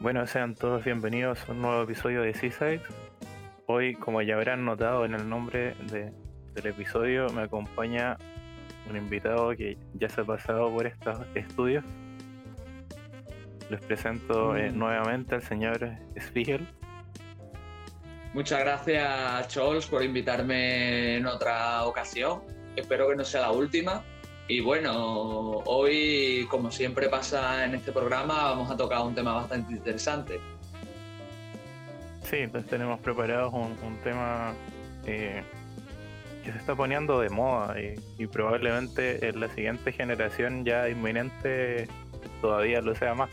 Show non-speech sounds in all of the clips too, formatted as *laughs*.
Bueno, sean todos bienvenidos a un nuevo episodio de Seaside. Hoy, como ya habrán notado en el nombre de- del episodio, me acompaña un invitado que ya se ha pasado por estos estudios. Les presento eh, Mm. nuevamente al señor Spiegel. Muchas gracias, Chols, por invitarme en otra ocasión. Espero que no sea la última. Y bueno, hoy, como siempre pasa en este programa, vamos a tocar un tema bastante interesante. Sí, les tenemos preparados un, un tema eh, que se está poniendo de moda y, y probablemente en la siguiente generación ya inminente todavía lo sea más.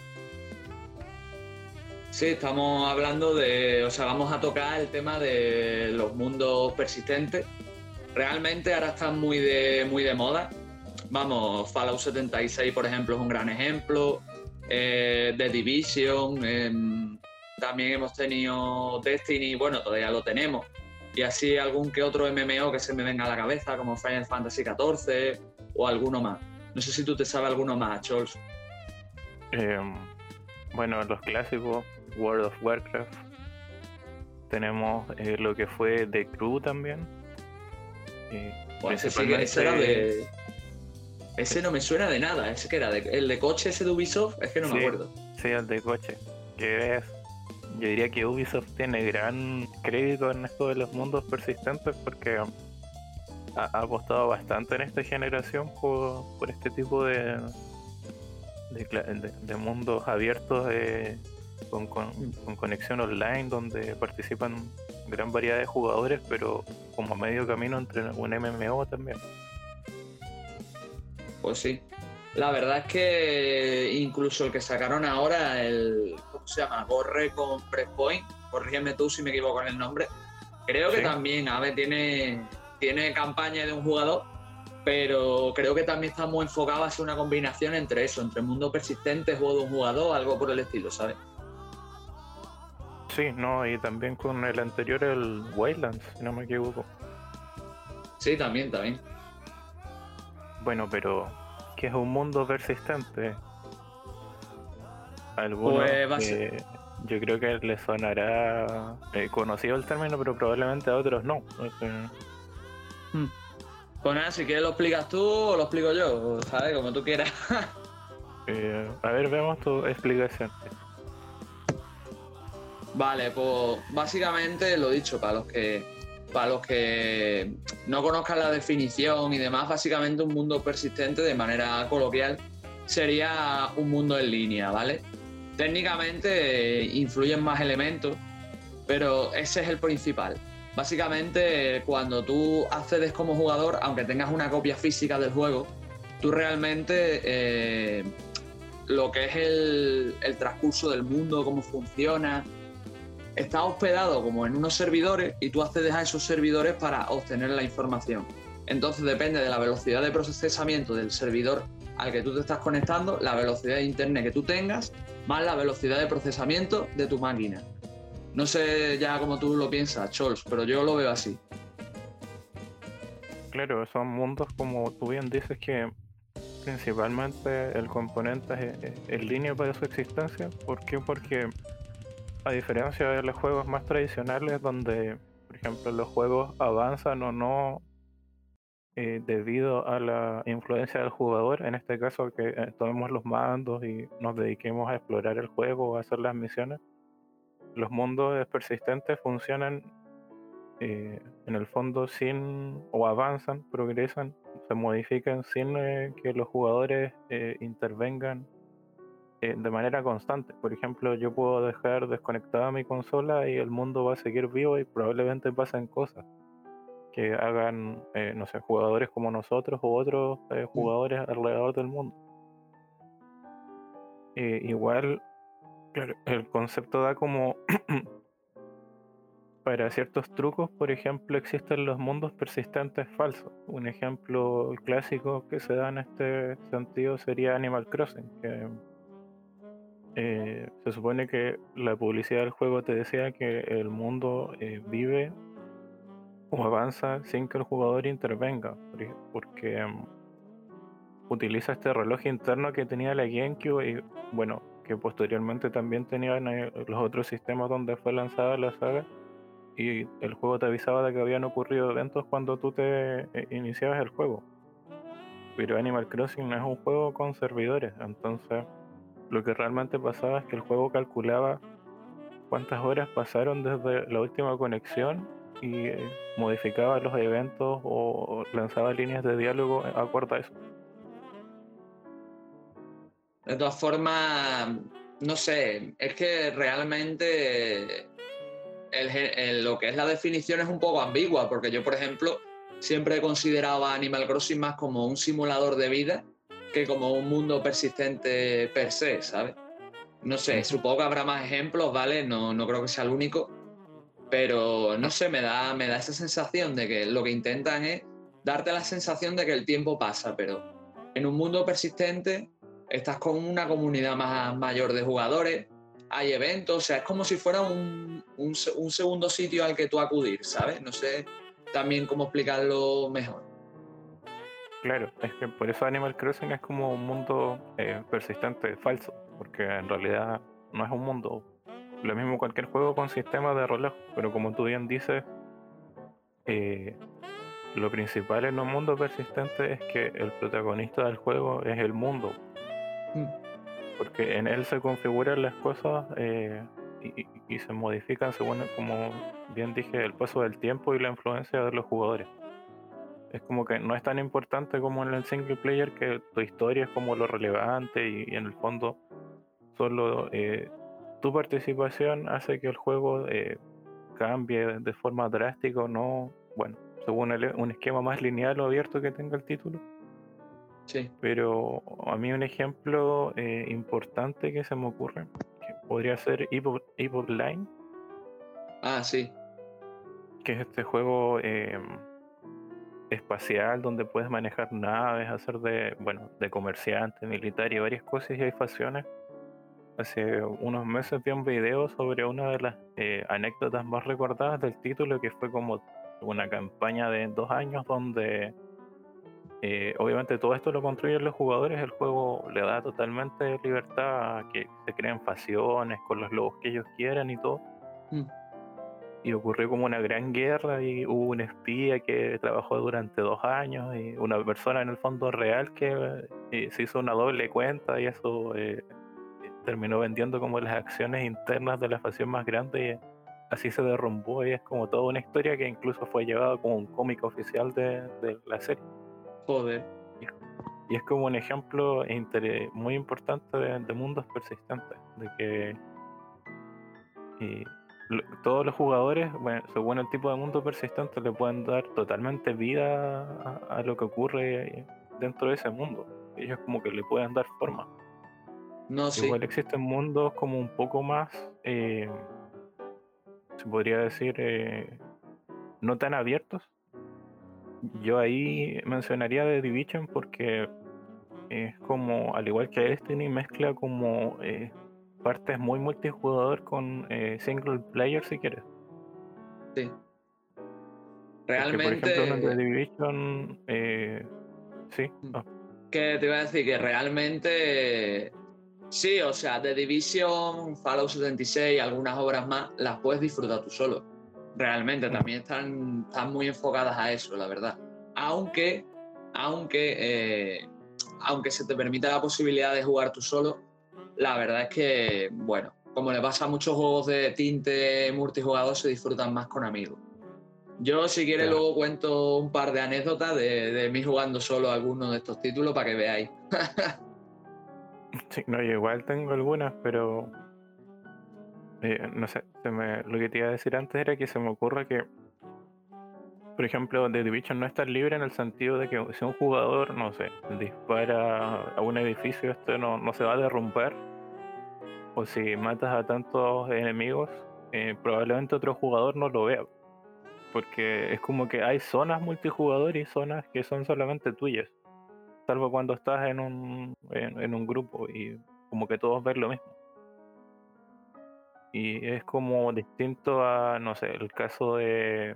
Sí, estamos hablando de, o sea, vamos a tocar el tema de los mundos persistentes. Realmente ahora están muy de, muy de moda. Vamos, Fallout 76, por ejemplo, es un gran ejemplo. Eh, The Division, em, también hemos tenido Destiny, bueno, todavía lo tenemos. Y así algún que otro MMO que se me venga a la cabeza, como Final Fantasy XIV o alguno más. No sé si tú te sabes alguno más, Chols. Eh, bueno, los clásicos, World of Warcraft. Tenemos eh, lo que fue The Crew también. Eh, Pues ese, sí que- ese era de. Ese no me suena de nada. Ese que era de, el de coche ese de Ubisoft, es que no me acuerdo. Sí, el de coche. Que es. Yo diría que Ubisoft tiene gran crédito en esto de los mundos persistentes porque ha, apostado bastante en esta generación por, por este tipo de, de, cla- de- de mundos abiertos de- con, con- con conexión online donde participan gran variedad de jugadores, pero como a medio camino entre un MMO también. Pues sí. La verdad es que incluso el que sacaron ahora, el. ¿Cómo se llama? Gorre con Breakpoint. Corrígeme tú si me equivoco en el nombre. Creo que también, a ver, tiene, tiene campaña de un jugador, pero creo que también está muy enfocado a ser una combinación entre eso, entre mundo persistente, juego de un jugador, algo por el estilo, ¿sabes? Sí, no, y también con el anterior, el Wildlands, si no me equivoco. Sí, también, también. Bueno, pero ¿qué es un mundo persistente? Algunos Pues, eh, yo creo que les sonará eh, conocido el término, pero probablemente a otros no. Sea, Pues nada, si quieres lo explicas tú o lo explico yo, ¿sabes? Como tú quieras. *laughs* eh, a ver, veamos tu explicación. Vale, pues básicamente lo dicho, para los que para los que no conozcan la definición y demás, básicamente un mundo persistente de manera coloquial sería un mundo en línea, ¿vale? Técnicamente eh, influyen más elementos, pero ese es el principal. Básicamente, cuando tú accedes como jugador, aunque tengas una copia física del juego, tú realmente eh, lo que es el, el transcurso del mundo, cómo funciona, está hospedado como en unos servidores y tú accedes a esos servidores para obtener la información. Entonces depende de la velocidad de procesamiento del servidor al que tú te estás conectando, la velocidad de internet que tú tengas, más la velocidad de procesamiento de tu máquina. No sé ya cómo tú lo piensas, Chols, pero yo lo veo así. Claro, son mundos como tú bien dices que principalmente el componente es, es línea para su existencia. ¿Por qué? Porque a diferencia de los juegos más tradicionales donde, por ejemplo, los juegos avanzan o no eh, debido a la influencia del jugador, en este caso que eh, tomemos los mandos y nos dediquemos a explorar el juego o a hacer las misiones, los mundos persistentes funcionan eh, en el fondo sin o avanzan, progresan, se modifican sin que los jugadores intervengan eh, de manera constante. Por ejemplo, yo puedo dejar desconectada mi consola y el mundo va a seguir vivo y probablemente pasen cosas que hagan, eh, no sé, jugadores como nosotros u otros eh, jugadores alrededor del mundo. Igual, claro, el concepto da como *clears throat* para ciertos trucos, por ejemplo, existen los mundos persistentes falsos. Un ejemplo clásico que se da en este sentido sería Animal Crossing, que eh, se supone que la publicidad del juego te decía que el mundo eh, vive o avanza sin que el jugador intervenga, porque em, utiliza este reloj interno que tenía la GameCube y bueno, que posteriormente también tenían eh, los otros sistemas donde fue lanzada la saga y el juego te avisaba de que habían ocurrido eventos cuando tú te eh, iniciabas el juego. Pero Animal Crossing no es un juego con servidores, entonces lo que realmente pasaba es que el juego calculaba cuántas horas pasaron desde la última conexión y eh, modificaba los eventos o lanzaba líneas de diálogo acuerdo a eso. De todas formas, no sé, es que realmente lo que es la definición es un poco ambigua, porque yo, por ejemplo, siempre he considerado a Animal Crossing más como un simulador de vida que como un mundo persistente per se, ¿sabes? No sé, supongo que habrá más ejemplos, ¿vale? No, no creo que sea el único, pero no sé, me da, me da esa sensación de que lo que intentan es darte la sensación de que el tiempo pasa, pero en un mundo persistente estás con una comunidad más mayor de jugadores, hay eventos, o sea, es como si fuera un, un, segundo sitio al que tú acudir, ¿sabes? No sé también cómo explicarlo mejor. Claro, es que por eso Animal Crossing es como un mundo eh, persistente, falso, porque en realidad no es un mundo. Lo mismo cualquier juego con sistema de reloj, pero como tú bien dices, eh, lo principal en un mundo persistente es que el protagonista del juego es el mundo, porque en él se configuran las cosas eh, y, se modifican según, como bien dije, el paso del tiempo y la influencia de los jugadores. Es como que no es tan importante como en el single player, que tu historia es como lo relevante y, en el fondo solo eh, tu participación hace que el juego eh, cambie de forma drástica no, bueno, según un esquema más lineal o abierto que tenga el título pero a mí un ejemplo eh, importante que se me ocurre que podría ser Evil, Line. Ah, sí. Que es este juego espacial donde puedes manejar naves, hacer de, bueno, de comerciante, militar y varias cosas y hay facciones. Hace unos meses vi un video sobre una de las eh, anécdotas más recordadas del título que fue como una campaña de dos años donde eh, obviamente todo esto lo construyen los jugadores, el juego le da totalmente libertad a que se creen facciones con los lobos que ellos quieran y todo. Mm. Y ocurrió como una gran guerra y hubo un espía que trabajó durante dos años y una persona en el fondo real que eh, se hizo una doble cuenta y eso eh, terminó vendiendo como las acciones internas de la facción más grande y así se derrumbó y es como toda una historia que incluso fue llevada como un cómic oficial de la serie. Y es como un ejemplo muy importante de, mundos persistentes, de que todos los jugadores, según el tipo de mundo persistente, le pueden dar totalmente vida a, lo que ocurre dentro de ese mundo. Ellos como que le pueden dar forma. No, Igual existen mundos como un poco más, eh, se podría decir, eh, no tan abiertos, yo ahí mencionaría The Division porque es como, al igual que Destiny, mezcla como eh, partes muy multijugador con eh, single player si quieres. Sí. Realmente. por ejemplo, The Division. Eh, sí. Mm. Ah. Que te iba a decir que realmente. Sí, o sea, The Division, Fallout 76 y algunas obras más las puedes disfrutar tú solo realmente también están, están muy enfocadas a eso, la verdad. Aunque, aunque, eh, aunque se te permita la posibilidad de jugar tú solo, la verdad es que, bueno, como le pasa a muchos juegos de tinte multijugador, se disfrutan más con amigos. Yo, si quieres, luego cuento un par de anécdotas de, de mí jugando solo algunos de estos títulos para que veáis. *laughs* sí, no, yo igual tengo algunas, pero eh, no sé, lo que te iba a decir antes era que se me ocurre que, por ejemplo, The Division no está libre en el sentido de que si un jugador, no sé, dispara a un edificio, esto no, no se va a derrumbar, o si matas a tantos enemigos, eh, probablemente otro jugador no lo vea. Porque es como que hay zonas multijugador y zonas que son solamente tuyas. Salvo cuando estás en un, en un grupo y como que todos ven lo mismo. Y es como distinto a, no sé, el caso de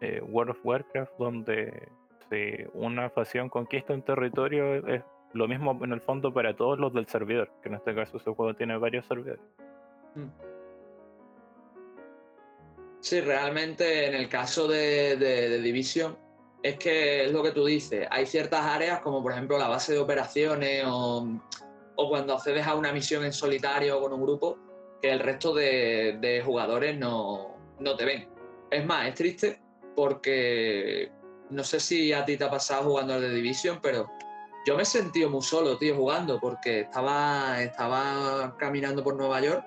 World of Warcraft, donde si una facción conquista un territorio, es lo mismo en el fondo para todos los del servidor, que en este caso ese juego tiene varios servidores. Mm. Sí, realmente en el caso de, de, Division es que es lo que tú dices, hay ciertas áreas como por ejemplo la base de operaciones o, o cuando accedes a una misión en solitario o con un grupo, que el resto de, de jugadores no, no te ven. Es más, es triste porque no sé si a ti te ha pasado jugando al The Division, pero yo me he sentido muy solo, tío, jugando, porque estaba, estaba caminando por Nueva York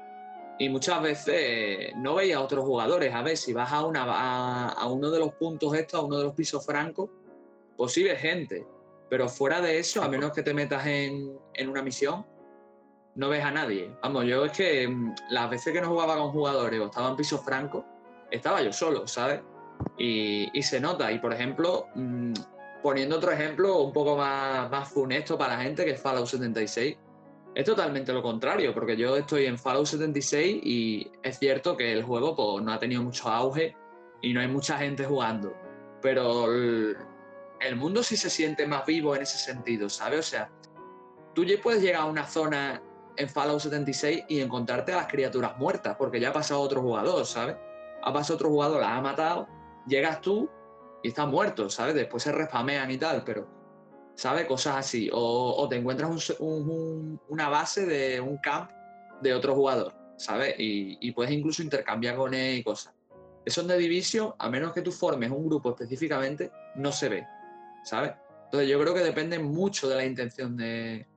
y muchas veces no veía a otros jugadores. A ver, si vas a, una, a, uno de los puntos estos, a uno de los pisos francos, pues sí ves gente. Pero fuera de eso, a menos que te metas en, en una misión, no ves a nadie. Vamos, yo es que mm, las veces que no jugaba con jugadores o estaba en pisos francos, estaba yo solo, ¿sabes? Y, se nota. Y por ejemplo, mm, poniendo otro ejemplo un poco más, más funesto para la gente, que es Fallout 76, es totalmente lo contrario, porque yo estoy en Fallout 76 y es cierto que el juego pues, no ha tenido mucho auge y no hay mucha gente jugando. Pero el, el mundo sí se siente más vivo en ese sentido, ¿sabes? O sea, tú ya puedes llegar a una zona en Fallout 76 y encontrarte a las criaturas muertas, porque ya ha pasado otro jugador, ¿sabes? Ha pasado otro jugador, las ha matado, llegas tú y están muertos, ¿sabes? Después se respamean y tal, pero, ¿sabes? Cosas así. O, te encuentras una base de un camp de otro jugador, ¿sabes? Y, puedes incluso intercambiar con él y cosas. Eso en The Division, a menos que tú formes un grupo específicamente, no se ve, ¿sabes? Entonces yo creo que depende mucho de la intención de,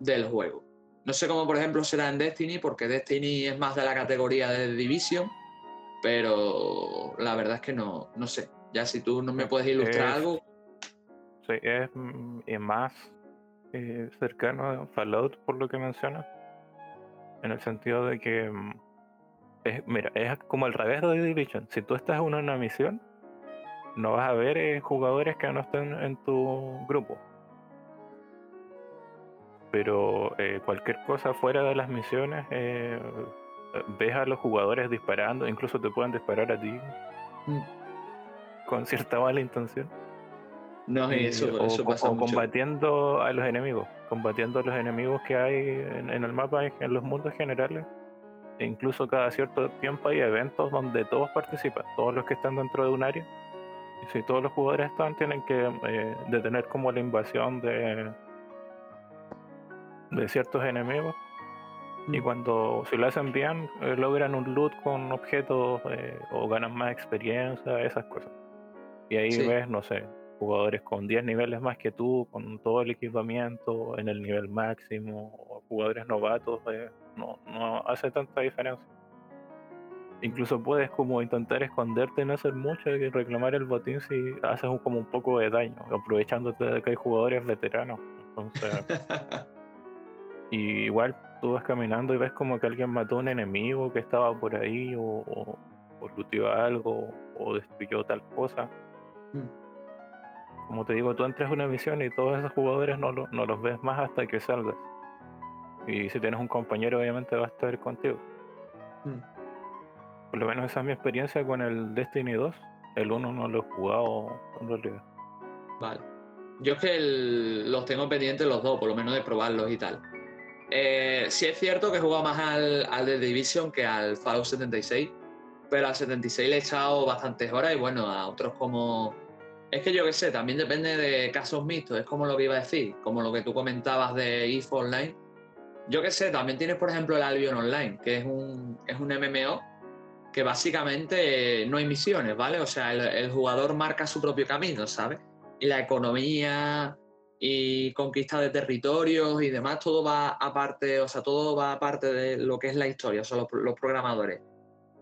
del juego. No sé cómo, por ejemplo, será en Destiny, porque Destiny es más de la categoría de Division, pero la verdad es que no, no sé. Ya si tú no me puedes ilustrar algo. Sí, es, mm, más eh, cercano a Fallout por lo que mencionas. En el sentido de que, mm, es, mira, es como al revés de Division. Si tú estás en una misión, no vas a ver eh, jugadores que no estén en tu grupo pero eh, cualquier cosa fuera de las misiones, eh, ves a los jugadores disparando, incluso te pueden disparar a ti mm. con cierta mala intención. No, eso, o, eso pasa o combatiendo a los enemigos, combatiendo a los enemigos que hay en, el mapa, en los mundos generales. E incluso cada cierto tiempo hay eventos donde todos participan, todos los que están dentro de un área. Y si todos los jugadores están, tienen que eh, detener como la invasión de, de ciertos enemigos. Y cuando si lo hacen bien, eh, logran un loot con objetos eh, o ganan más experiencia, esas cosas. Y ahí ves, no sé, jugadores con 10 niveles más que tú, con todo el equipamiento en el nivel máximo, o jugadores novatos, eh, no, no hace tanta diferencia. Incluso puedes como intentar esconderte, no hacer mucho y reclamar el botín si haces como un poco de daño, aprovechándote de que hay jugadores veteranos. Entonces... *laughs* Y igual tú vas caminando y ves como que alguien mató a un enemigo que estaba por ahí o, o, algo o destruyó tal cosa. Mm. Como te digo, tú entras a una misión y todos esos jugadores no, no los ves más hasta que salgas. Y si tienes un compañero obviamente va a estar contigo. Mm. Por lo menos esa es mi experiencia con el Destiny 2. El 1 no lo he jugado en realidad. Vale. Yo es que los tengo pendientes los dos, por lo menos de probarlos y tal. Eh, sí es cierto que he jugado más al, al The Division que al Fallout 76, pero al 76 le he echado bastantes horas y bueno, a otros como... Es que yo qué sé, también depende de casos mixtos, es como lo que iba a decir, como lo que tú comentabas de EVE Online. Yo qué sé, también tienes por ejemplo el Albion Online, que es un, es un MMO que básicamente no hay misiones, ¿vale? O sea, el, el jugador marca su propio camino, ¿sabes? Y la economía, y conquista de territorios y demás, todo va aparte, o sea, todo va aparte de lo que es la historia, son los, programadores.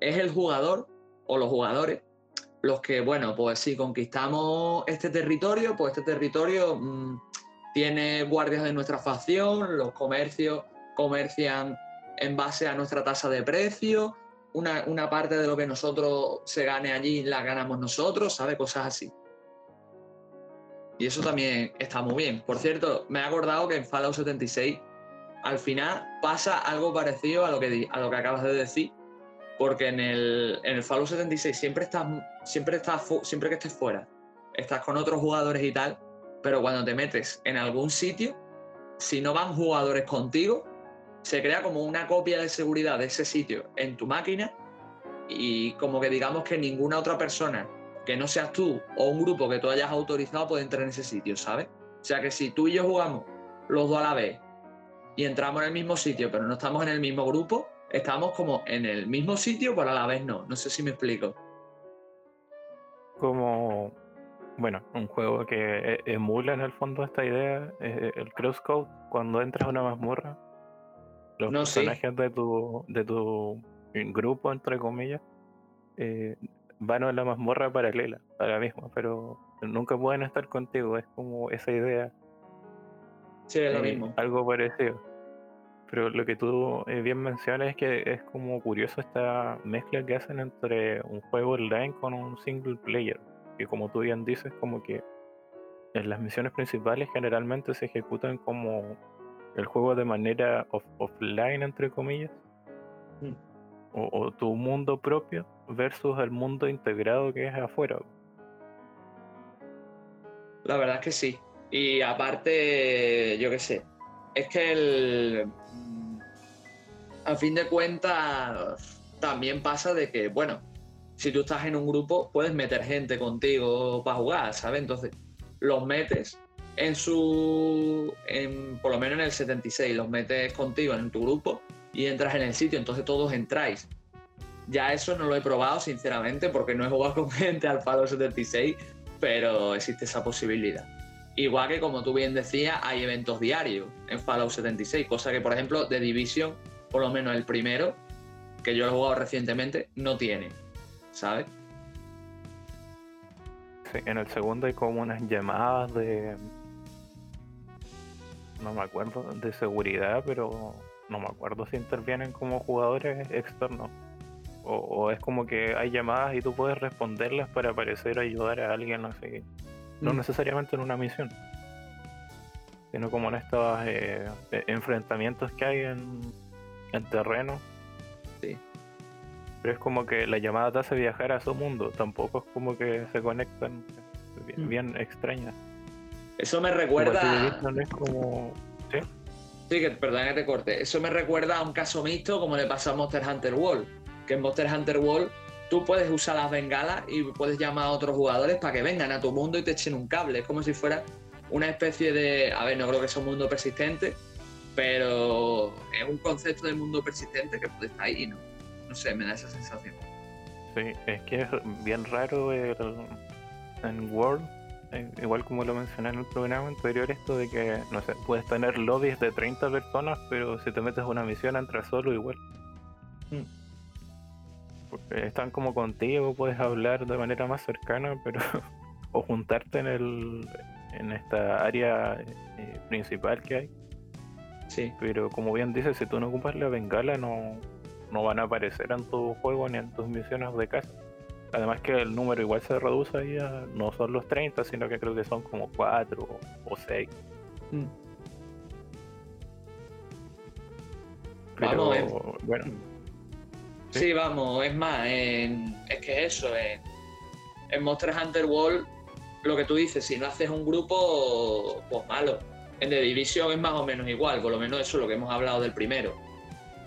Es el jugador o los jugadores los que, bueno, pues si conquistamos este territorio, pues este territorio mm, tiene guardias de nuestra facción, los comercios comercian en base a nuestra tasa de precio, una, una parte de lo que nosotros se gane allí la ganamos nosotros, ¿sabe? Cosas así. Y eso también está muy bien. Por cierto, me he acordado que en Fallout 76 al final pasa algo parecido a lo que, a lo que acabas de decir, porque en el, en el Fallout 76 siempre estás, siempre estás, siempre que estés fuera, estás con otros jugadores y tal, pero cuando te metes en algún sitio, si no van jugadores contigo, se crea como una copia de seguridad de ese sitio en tu máquina y como que digamos que ninguna otra persona que no seas tú o un grupo que tú hayas autorizado puede entrar en ese sitio, ¿sabes? O sea que si tú y yo jugamos los dos a la vez y entramos en el mismo sitio, pero no estamos en el mismo grupo, estamos como en el mismo sitio, pero a la vez no. No sé si me explico. Como, bueno, un juego que e-, emula en el fondo esta idea, eh, el crosscode, cuando entras a una mazmorra, los personajes de tu de tu grupo, entre comillas, eh, van a la mazmorra paralela, a la misma, pero nunca pueden estar contigo, es como esa idea. Sí, es lo eh, mismo. Algo parecido. Pero lo que tú eh, bien mencionas es que es como curioso esta mezcla que hacen entre un juego online con un single player. Que como tú bien dices, como que en las misiones principales generalmente se ejecutan como el juego de manera offline, entre comillas. Mm. O, tu mundo propio versus el mundo integrado que es afuera. La verdad es que sí. Y aparte, yo qué sé, es que el, a fin de cuentas también pasa de que, bueno, si tú estás en un grupo, puedes meter gente contigo para jugar, ¿sabes? Entonces, los metes en su, en, por lo menos en el 76, los metes contigo en tu grupo y entras en el sitio, entonces todos entráis. Ya eso no lo he probado, sinceramente, porque no he jugado con *laughs* gente al Fallout 76, pero existe esa posibilidad. Igual que, como tú bien decías, hay eventos diarios en Fallout 76, cosa que, por ejemplo, de Division, por lo menos el primero, que yo he jugado recientemente, no tiene, ¿sabes? Sí, en el segundo hay como unas llamadas de. No me acuerdo, de seguridad, pero no me acuerdo si intervienen como jugadores externos. O, es como que hay llamadas y tú puedes responderlas para aparecer ayudar a alguien, no sé no mm. necesariamente en una misión, sino como en estos eh, e, enfrentamientos que hay en, en terreno. Sí. Pero es como que la llamada te hace viajar a su mundo, tampoco es como que se conectan bien, mm. extrañas. Eso me recuerda. Es como... ¿Sí? Sí, que perdón que te corte. Eso me recuerda a un caso mixto como le pasa a Monster Hunter World. Que en Monster Hunter World tú puedes usar las bengalas y puedes llamar a otros jugadores para que vengan a tu mundo y te echen un cable. Es como si fuera una especie de. A ver, no creo que sea un mundo persistente, pero es un concepto de mundo persistente que puede estar ahí, ¿no? No sé, me da esa sensación. Sí, es que es bien raro el, en World, eh, igual como lo mencioné en el programa anterior, esto de que, no sé, puedes tener lobbies de 30 personas, pero si te metes a una misión entras solo igual. Mm están como contigo, puedes hablar de manera más cercana, pero *laughs* o juntarte en el en esta área eh, principal que hay. Sí. Pero como bien dices, si tú no ocupas la bengala, no, no van a aparecer en tu juego ni en tus misiones de casa. Además que el número igual se reduce ahí a no son los 30, sino que creo que son como 4 o 6. Mm. Pero, bueno Sí, vamos, es más, es que eso, en, Monster Hunter World, lo que tú dices, si no haces un grupo, pues malo. En The Division es más o menos igual, por lo menos eso es lo que hemos hablado del primero.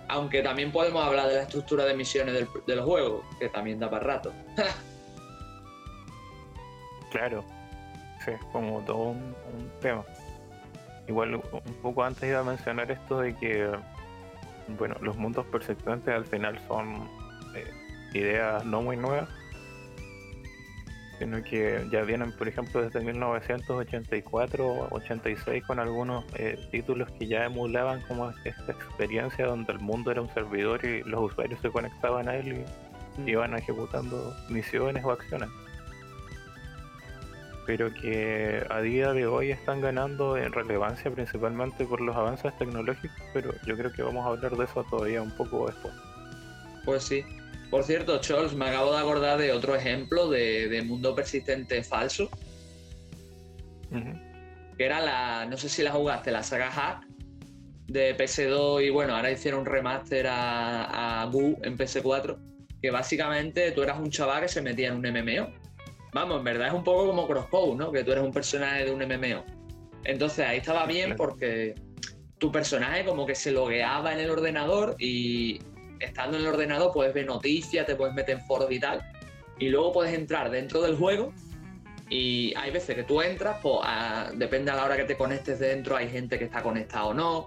Aunque también podemos hablar de la estructura de misiones del, de los juegos, que también da para rato. *laughs* claro, sí, es como todo un tema. Igual un poco antes iba a mencionar esto de que bueno, los mundos persistentes al final son eh, ideas no muy nuevas, sino que ya vienen, por ejemplo, desde 1984 86 con algunos eh, títulos que ya emulaban como esta experiencia donde el mundo era un servidor y los usuarios se conectaban a él y mm. iban ejecutando misiones o acciones pero que a día de hoy están ganando en relevancia principalmente por los avances tecnológicos, pero yo creo que vamos a hablar de eso todavía un poco después. Pues sí. Por cierto, Charles, me acabo de acordar de otro ejemplo de, mundo persistente falso. Que era la, no sé si la jugaste, la saga Hack de PS2 y bueno, ahora hicieron un remaster a, a Gu en PS4, que básicamente tú eras un chaval que se metía en un MMO Vamos, en verdad es un poco como Crossbow, ¿no? Que tú eres un personaje de un MMO. Entonces ahí estaba bien porque tu personaje como que se logueaba en el ordenador y estando en el ordenador puedes ver noticias, te puedes meter en foros y tal. Y luego puedes entrar dentro del juego y hay veces que tú entras, pues depende a la hora que te conectes dentro, hay gente que está conectada o no.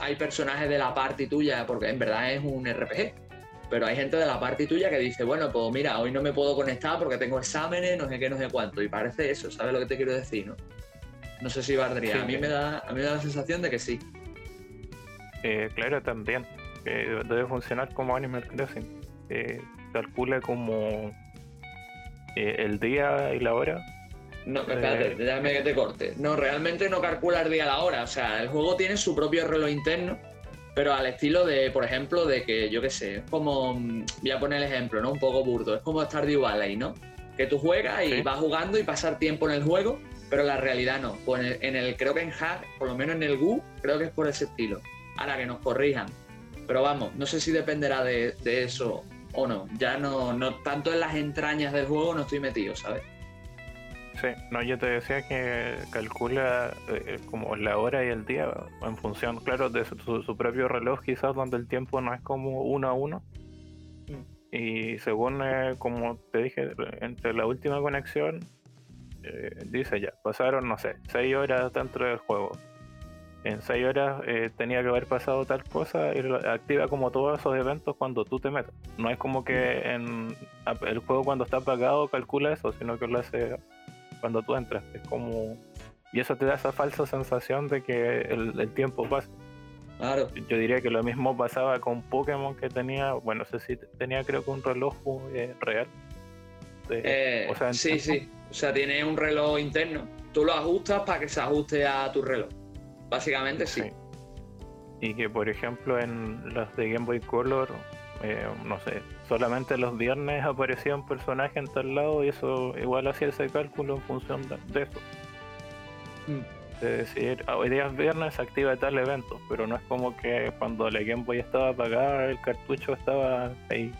Hay personajes de la party tuya, porque en verdad es un RPG. Pero hay gente de la party tuya que dice, bueno, pues mira, hoy no me puedo conectar porque tengo exámenes, no sé qué, no sé cuánto. Y parece eso, ¿sabes lo que te quiero decir, no? No sé si valdría. a, mí me da, a mí me da la sensación de que sí. Eh, claro, también. debe funcionar como Animal Crossing. calcula como eh, el día y la hora. No, espérate, eh, déjame que te corte. No, realmente no calcula el día y la hora. O sea, el juego tiene su propio reloj interno, pero al estilo de, por ejemplo, de que, yo qué sé, es como. Voy a poner el ejemplo, ¿no? Un poco burdo. Es como Stardew Valley, ¿no? Que tú juegas y vas jugando y pasar tiempo en el juego pero la realidad no. Pues en el, creo que en Hack, por lo menos en el GU, creo que es por ese estilo. Ahora que nos corrijan. Pero vamos, no sé si dependerá de, eso o no. Ya no, no, tanto en las entrañas del juego no estoy metido, ¿sabes? Sí, no, yo te decía que calcula eh, como la hora y el día en función, claro, de su, propio reloj, quizás donde el tiempo no es como uno a uno. Mm. Y según, eh, como te dije, entre la última conexión eh, dice ya, pasaron, no sé, 6 horas dentro del juego. En 6 horas eh, tenía que haber pasado tal cosa y activa como todos esos eventos cuando tú te metes. No es como que en el juego cuando está apagado calcula eso, sino que lo hace cuando tú entras. Es como... Y eso te da esa falsa sensación de que el, tiempo pasa. Claro. Yo diría que lo mismo pasaba con Pokémon que tenía, bueno, no sé si tenía creo que un reloj eh, real. o sea, sí, sí. O sea, tiene un reloj interno. Tú lo ajustas para que se ajuste a tu reloj. Básicamente sí. Y que, por ejemplo, en las de Game Boy Color, eh, no sé, solamente los viernes aparecía un personaje en tal lado y eso igual hacía ese cálculo en función de, eso. Mm. Es decir, ah, hoy día es viernes se activa tal evento, pero no es como que cuando la Game Boy estaba apagada, el cartucho estaba ahí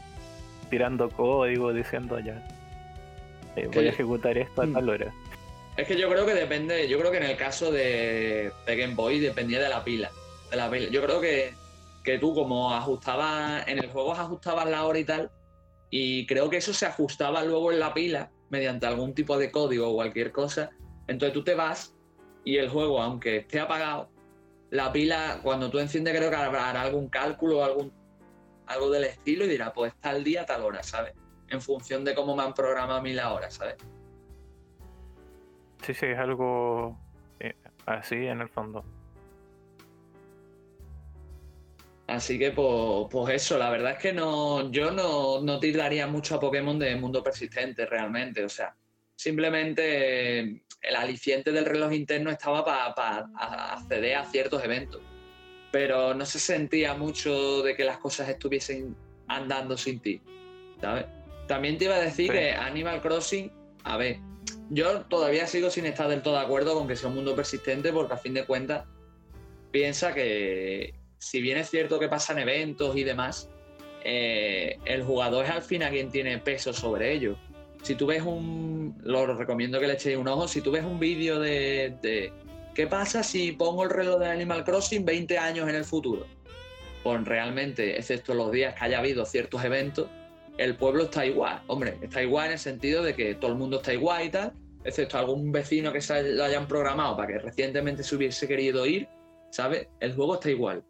tirando código diciendo ya, voy a ejecutar esto a mm. tal hora. Es que yo creo que depende, yo creo que en el caso de, Game Boy dependía de la pila. De la pila. Yo creo que, que tú como ajustabas, en el juego ajustabas la hora y tal, y creo que eso se ajustaba luego en la pila mediante algún tipo de código o cualquier cosa. Entonces tú te vas y el juego, aunque esté apagado, la pila, cuando tú enciendes, creo que hará algún cálculo o algún, algo del estilo y dirá, pues tal día, tal hora, ¿sabes? en función de cómo me han programado a mí la hora, ¿sabes? Sí, sí, es algo eh, así en el fondo. Así que pues, pues, eso, la verdad es que no, yo no, no tiraría mucho a Pokémon de mundo persistente realmente. O sea, simplemente el aliciente del reloj interno estaba para acceder a ciertos eventos. Pero no se sentía mucho de que las cosas estuviesen andando sin ti, ¿sabes? También te iba a decir que Animal Crossing, a ver, yo todavía sigo sin estar del todo de acuerdo con que sea un mundo persistente porque a fin de cuentas piensa que si bien es cierto que pasan eventos y demás, eh, el jugador es al fin a quien tiene peso sobre ello. Si tú ves un, lo recomiendo que le echéis un ojo, si tú ves un vídeo de, de ¿qué pasa si pongo el reloj de Animal Crossing 20 años en el futuro? Pues realmente, excepto los días que haya habido ciertos eventos, el pueblo está igual. Hombre, está igual en el sentido de que todo el mundo está igual y tal, excepto algún vecino que se lo hayan programado para que recientemente se hubiese querido ir, ¿sabes? El juego está igual.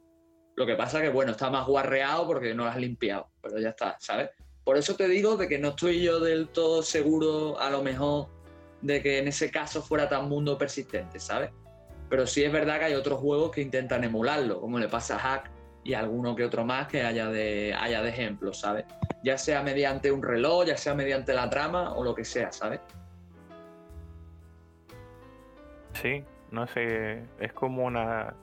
Lo que pasa que, bueno, está más guarreado porque no lo has limpiado, pero ya está, ¿sabes? Por eso te digo de que no estoy yo del todo seguro, a lo mejor, de que en ese caso fuera tan mundo persistente, ¿sabes? Pero sí es verdad que hay otros juegos que intentan emularlo, como le pasa a Hack y alguno que otro más que haya de, haya de ejemplos, ¿sabes? Ya sea mediante un reloj, ya sea mediante la trama o lo que sea, ¿sabes? Sí, no sé, es como una...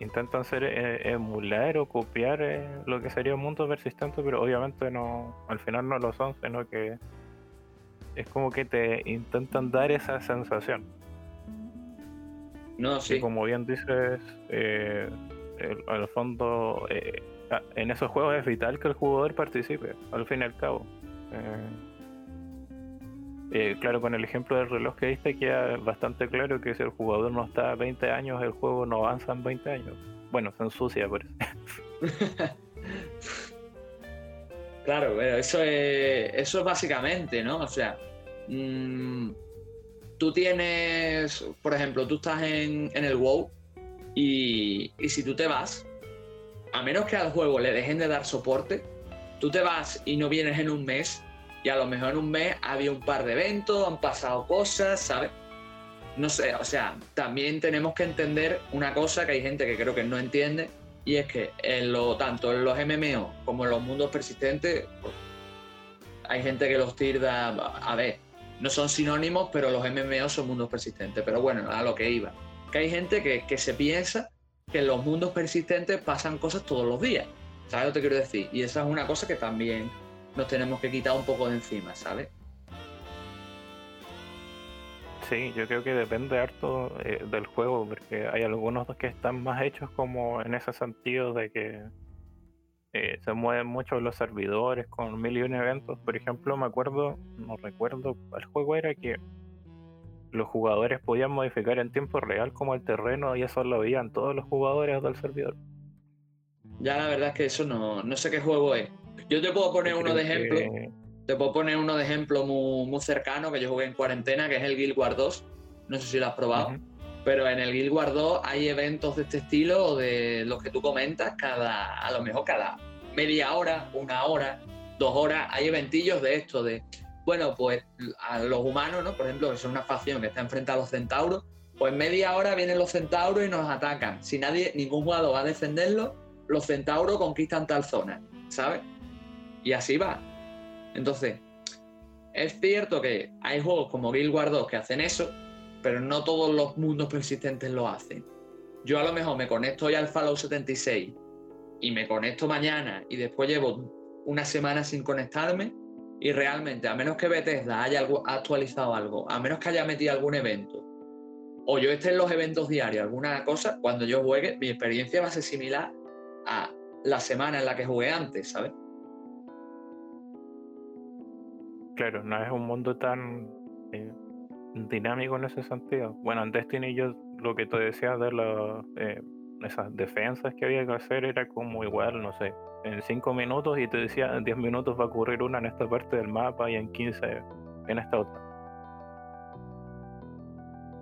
Intentan ser eh, emular o copiar eh, lo que sería un mundo persistente, pero obviamente no, al final no lo son, sino que es como que te intentan dar esa sensación. No, sí. como bien dices, eh, el fondo, eh, en esos juegos es vital que el jugador participe, al fin y al cabo. Eh, claro, con el ejemplo del reloj que diste queda bastante claro que si el jugador no está a 20 años, el juego no avanza en 20 años. bueno, se ensucia por eso. *laughs* claro, pero eso es, eso es básicamente, ¿no? O sea, mm, tú tienes, por ejemplo, tú estás en, el WoW y, y si tú te vas, a menos que al juego le dejen de dar soporte, tú te vas y no vienes en un mes y a lo mejor en un mes había un par de eventos, han pasado cosas, ¿sabes? No sé, o sea, también tenemos que entender una cosa que hay gente que creo que no entiende y es que en lo, tanto en los MMO como en los mundos persistentes pues, hay gente que los tirda, a ver, no son sinónimos, pero los MMO son mundos persistentes. Pero bueno, a lo que iba. Que hay gente que, que se piensa que en los mundos persistentes pasan cosas todos los días. ¿Sabes lo que quiero decir? Y esa es una cosa que también nos tenemos que quitar un poco de encima, ¿sabes? Sí, yo creo que depende harto eh, del juego, porque hay algunos que están más hechos como en ese sentido de que eh, se mueven mucho los servidores con mil y un eventos. Por ejemplo, me acuerdo, no recuerdo cuál juego era que los jugadores podían modificar en tiempo real como el terreno y eso lo veían todos los jugadores del servidor. Ya la verdad es que eso no, no sé qué juego es. Yo te puedo poner uno de ejemplo. Te puedo poner uno de ejemplo muy, cercano que yo jugué en cuarentena, que es el Guild Wars 2. No sé si lo has probado. Pero en el Guild Wars 2 hay eventos de este estilo o de los que tú comentas, cada, a lo mejor cada media hora, una hora, dos horas, hay eventillos de esto, de bueno, pues a los humanos, ¿no? Por ejemplo, que son una facción que está enfrente a los centauros, pues media hora vienen los centauros y nos atacan. Si nadie, ningún jugador va a defenderlo, los centauros conquistan tal zona, ¿sabes? Y así va. Entonces, es cierto que hay juegos como Guild Wars 2 que hacen eso, pero no todos los mundos persistentes lo hacen. Yo a lo mejor me conecto hoy al Fallout 76 y me conecto mañana y después llevo una semana sin conectarme y realmente, a menos que Bethesda haya actualizado algo, a menos que haya metido algún evento, o yo esté en los eventos diarios, alguna cosa, cuando yo juegue, mi experiencia va a ser similar a la semana en la que jugué antes, ¿sabes? Claro, no es un mundo tan eh, dinámico en ese sentido. Bueno, en Destiny yo lo que te decía de las eh, esas defensas que había que hacer era como igual, no sé, en 5 minutos y te decía en 10 minutos va a ocurrir una en esta parte del mapa y en 15 en esta otra.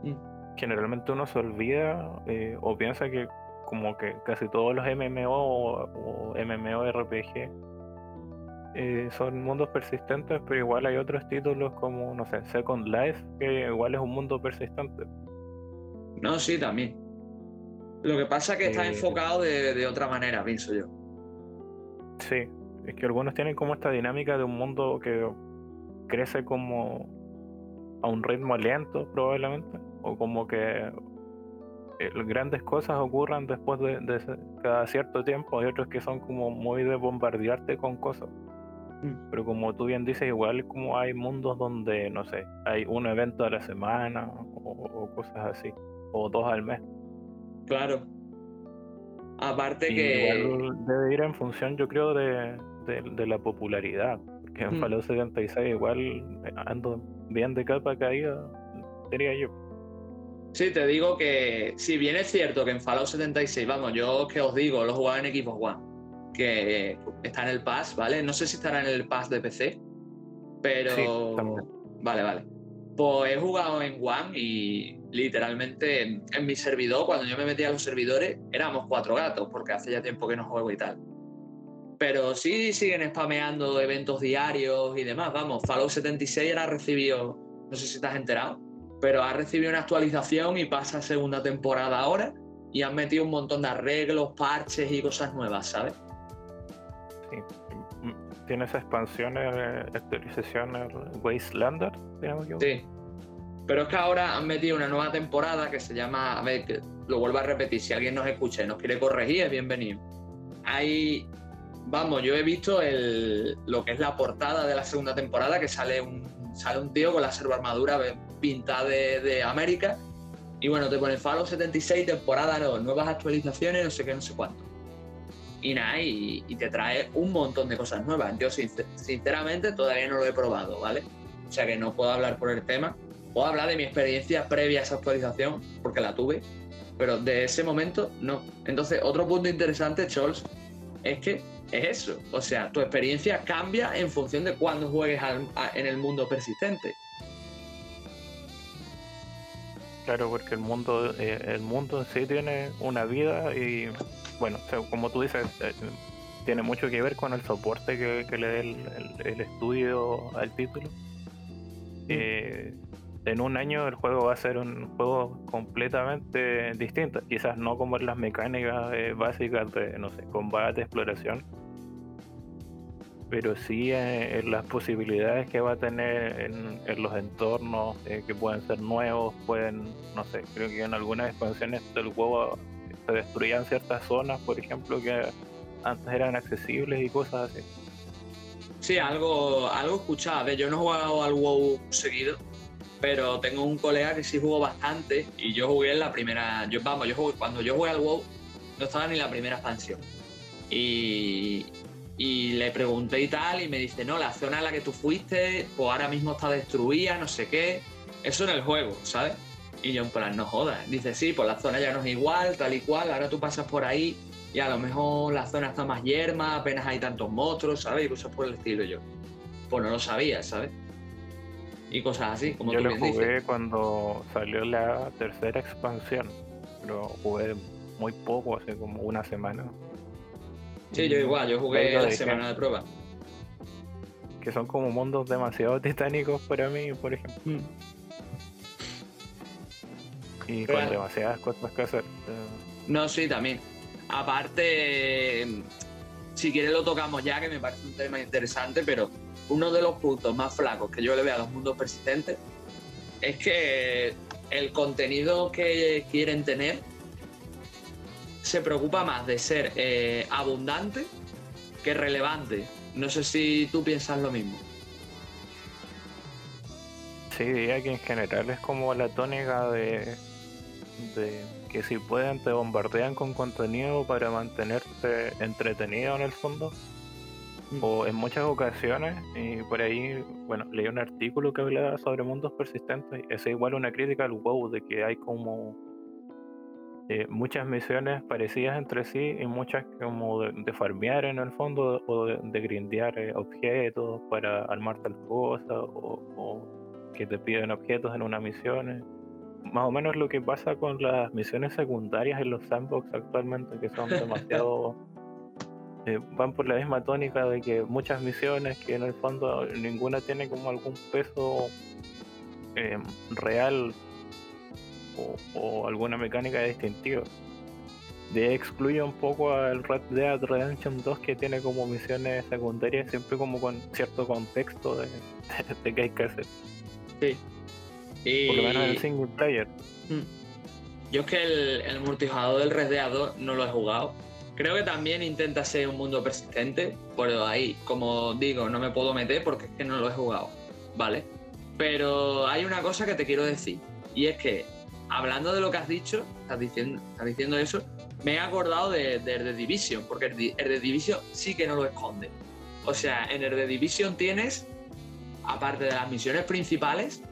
Mm. Generalmente uno se olvida eh, o piensa que como que casi todos los MMO o, MMORPG eh, son mundos persistentes, pero igual hay otros títulos como, no sé, Second Life, que igual es un mundo persistente. No, sí, también. Lo que pasa es que está eh, enfocado de, de, otra manera, pienso yo. Sí, es que algunos tienen como esta dinámica de un mundo que crece como a un ritmo lento probablemente, o como que eh, grandes cosas ocurran después de, cada cierto tiempo, hay otros que son como muy de bombardearte con cosas. Mm. Pero como tú bien dices, igual como hay mundos donde, no sé, hay un evento a la semana o cosas así, o dos al mes. Claro, Aparte que. Igual debe ir en función, yo creo, de, la popularidad. Porque en mm. Fallout 76 igual ando bien de capa caída, diría yo. Sí, te digo que si bien es cierto que en Fallout 76, vamos, yo que os digo, lo jugaba en Xbox One, que está en el Pass, ¿vale? No sé si estará en el Pass de PC, pero... vale, vale. Pues he jugado en One y literalmente en, mi servidor, cuando yo me metía a los servidores, éramos cuatro gatos, porque hace ya tiempo que no juego y tal. Pero sí siguen spameando eventos diarios y demás. Vamos, Fallout 76 era recibido, no sé si estás enterado, pero ha recibido una actualización y pasa segunda temporada ahora y han metido un montón de arreglos, parches y cosas nuevas, ¿sabes? Sí. Tienes expansiones, actualizaciones Wastelander, digamos yo. Sí. Pero es que ahora han metido una nueva temporada que se llama, a ver, lo vuelvo a repetir, si alguien nos escucha y nos quiere corregir, es bienvenido. Hay, vamos, yo he visto lo que es la portada de la segunda temporada, que sale un, sale un tío con la armadura pintada de, de, América, y bueno, te pone Fallout 76, temporada no, nuevas actualizaciones, no sé qué, no sé cuánto. Y nada, y, te trae un montón de cosas nuevas. Yo sinceramente todavía no lo he probado, ¿vale? O sea que no puedo hablar por el tema, Puedo hablar de mi experiencia previa a esa actualización, porque la tuve. pero de ese momento no. Entonces, otro punto interesante, Chols, es que es eso. O sea, tu experiencia cambia en función de cuándo juegues en el mundo persistente. Claro, porque el mundo, eh, el mundo en sí tiene una vida y, bueno, como tú dices, eh, tiene mucho que ver con el soporte que, le dé el, estudio al título. Mm. Eh, en un año el juego va a ser un juego completamente distinto. Quizás no como en las mecánicas básicas de, no sé, combate, exploración, pero sí eh, en, las posibilidades que va a tener en, los entornos eh, que pueden ser nuevos, pueden, no sé, creo que en algunas expansiones del juego se destruían ciertas zonas, por ejemplo, que antes eran accesibles y cosas así. Sí, algo, algo escuchaba. yo no he jugado al WoW seguido, pero tengo un colega que sí jugó bastante y yo jugué en la primera. Yo, vamos, yo cuando yo jugué al WoW no estaba ni la primera expansión. Y, y le pregunté y tal, y me dice, no, la zona en la que tú fuiste, pues ahora mismo está destruida, no sé qué. Eso en el juego, ¿sabes? Y yo en plan, no jodas. Dice, sí, pues la zona ya no es igual, tal y cual, ahora tú pasas por ahí y a lo mejor la zona está más yerma, apenas hay tantos monstruos, ¿sabes? Y cosas por el estilo yo. Pues no lo sabía, ¿sabes? Y cosas así, como yo lo jugué cuando salió la tercera expansión, pero jugué muy poco, hace como una semana. Sí, yo igual, yo jugué la semana de prueba. Que son como mundos demasiado *laughs* titánicos para mí, por ejemplo. Mm. Y con demasiadas cosas que hacer. No, sí, también. Aparte, si quieres lo tocamos ya, que me parece un tema interesante, pero uno de los puntos más flacos que yo le veo a los mundos persistentes es que el contenido que quieren tener se preocupa más de ser eh, abundante que relevante. No sé si tú piensas lo mismo. Sí, diría que en general es como la tónica de, de que si pueden te bombardean con contenido para mantenerte entretenido en el fondo. Mm. O en muchas ocasiones, y por ahí, bueno, leí un artículo que hablaba sobre mundos persistentes. Es igual una crítica al WoW, de que hay como eh, muchas misiones parecidas entre sí y muchas como de, farmear en el fondo o de, grindear eh, objetos para armar tal cosa o, que te piden objetos en una misión. Eh. Más o menos lo que pasa con las misiones secundarias en los sandbox actualmente que son *laughs* demasiado... van por la misma tónica de que muchas misiones que en el fondo ninguna tiene como algún peso real o, alguna mecánica distintiva. De excluye un poco al Red Dead Redemption 2 que tiene como misiones secundarias siempre como con cierto contexto de, *laughs* de, que hay que hacer. Sí. Y... Por lo menos el single player. Hmm. Yo es que el, el multijugador del Red Dead 2 no lo he jugado. Creo que también intenta ser un mundo persistente, pero ahí, como digo, no me puedo meter porque es que no lo he jugado, ¿vale? Pero hay una cosa que te quiero decir, y es que hablando de lo que has dicho, estás diciendo, estás diciendo eso, me he acordado de, de, The Division, porque el, The Division sí que no lo esconde. O sea, en el The Division tienes, aparte de las misiones principales,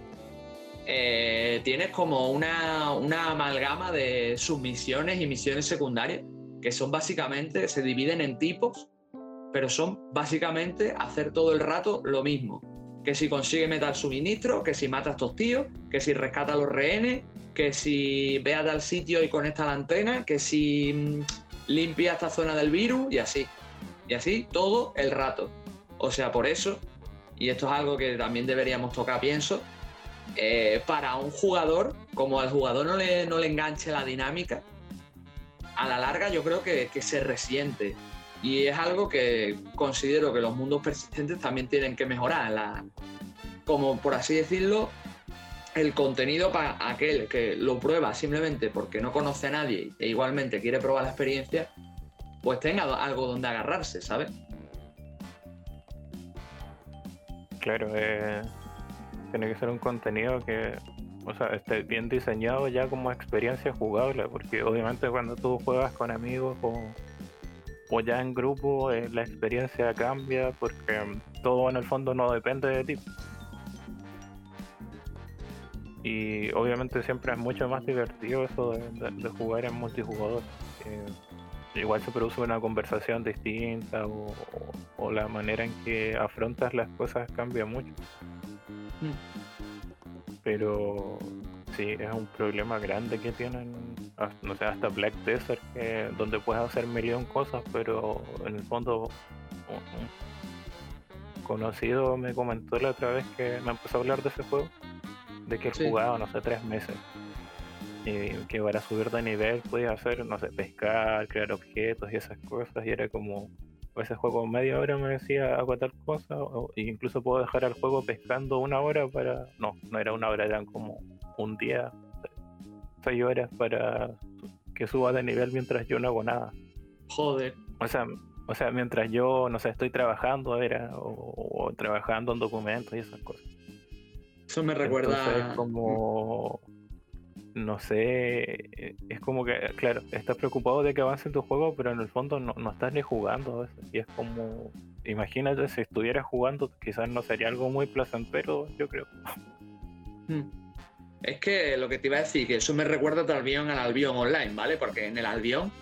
eh, tienes como una, amalgama de submisiones y misiones secundarias, que son básicamente, se dividen en tipos, pero son básicamente hacer todo el rato lo mismo. Que si consigue meter suministro, que si mata a estos tíos, que si rescata a los rehenes, que si ve a tal sitio y conecta la antena, que si mm, limpia esta zona del virus y así. Y así todo el rato. O sea, por eso, y esto es algo que también deberíamos tocar, pienso, eh, para un jugador, como al jugador no le, no le enganche la dinámica, a la larga yo creo que, se resiente. Y es algo que considero que los mundos persistentes también tienen que mejorar. La, como por así decirlo, el contenido para aquel que lo prueba simplemente porque no conoce a nadie e igualmente quiere probar la experiencia, pues tenga algo donde agarrarse, ¿sabes? Claro, eh, tiene que ser un contenido que, o sea, esté bien diseñado ya como experiencia jugable, porque obviamente cuando tú juegas con amigos o, ya en grupo, eh, la experiencia cambia porque todo en el fondo no depende de ti. Y obviamente siempre es mucho más divertido eso de, jugar en multijugador. Eh, igual se produce una conversación distinta o, la manera en que afrontas las cosas cambia mucho. Mm. Pero sí, es un problema grande que tienen, no sé, hasta Black Desert, donde puedes hacer millón cosas, pero en el fondo un, conocido me comentó la otra vez que me empezó a hablar de ese juego, de que he jugado, no sé, tres meses. Y que para subir de nivel podía hacer, no sé, pescar, crear objetos y esas cosas, y era como, ese juego media hora me decía hago tal cosa, o, incluso puedo dejar al juego pescando una hora para, no, no era una hora, eran como un día, seis horas para que suba de nivel mientras yo no hago nada. Joder. O sea, o sea, mientras yo, no sé, estoy trabajando, era, o, trabajando en documentos y esas cosas. Eso me recuerda. como. No sé, es como que, claro, estás preocupado de que avance tu juego, pero en el fondo no, no estás ni jugando. Y es como, imagínate si estuvieras jugando, quizás no sería algo muy placentero, yo creo. Hmm. Es que lo que te iba a decir, que eso me recuerda al Albion al Albion Online, ¿vale? Porque en el Albion,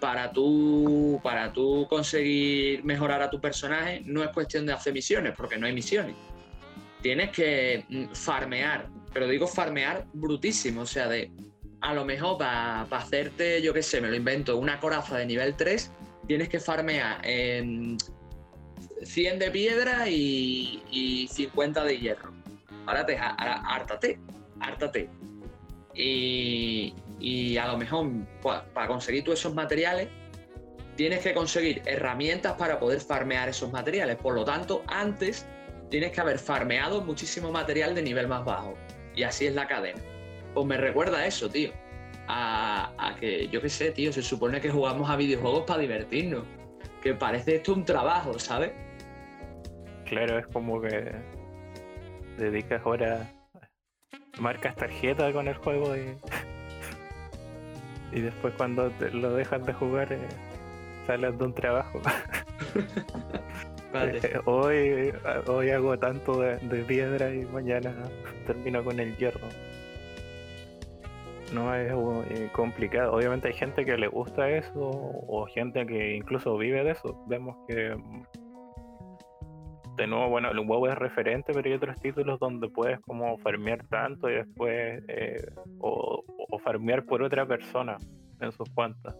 para tú, para tú conseguir mejorar a tu personaje, no es cuestión de hacer misiones, porque no hay misiones. Tienes que mm, farmear, pero digo farmear brutísimo, o sea, de a lo mejor para hacerte, yo qué sé, me lo invento, una coraza de nivel 3, tienes que farmear en 100 de piedra y, 50 de hierro. Ahora te, hártate. Y, y a lo mejor para conseguir todos esos materiales tienes que conseguir herramientas para poder farmear esos materiales. Por lo tanto, antes tienes que haber farmeado muchísimo material de nivel más bajo. Y así es la cadena. Pues me recuerda eso, tío. A, a que, yo qué sé, tío, se supone que jugamos a videojuegos para divertirnos. Que parece esto un trabajo, ¿sabes? Claro, es como que dedicas horas marcas tarjeta con el juego y, *laughs* y después cuando lo dejas de jugar eh, de un trabajo. *laughs* Eh, hoy, hoy hago tanto de, piedra y mañana termino con el hierro. No es eh, complicado. Obviamente hay gente que le gusta eso o gente que incluso vive de eso. Vemos que de nuevo, bueno, el WoW es referente, pero hay otros títulos donde puedes como farmear tanto y después, eh, o, farmear por otra persona en sus cuentas.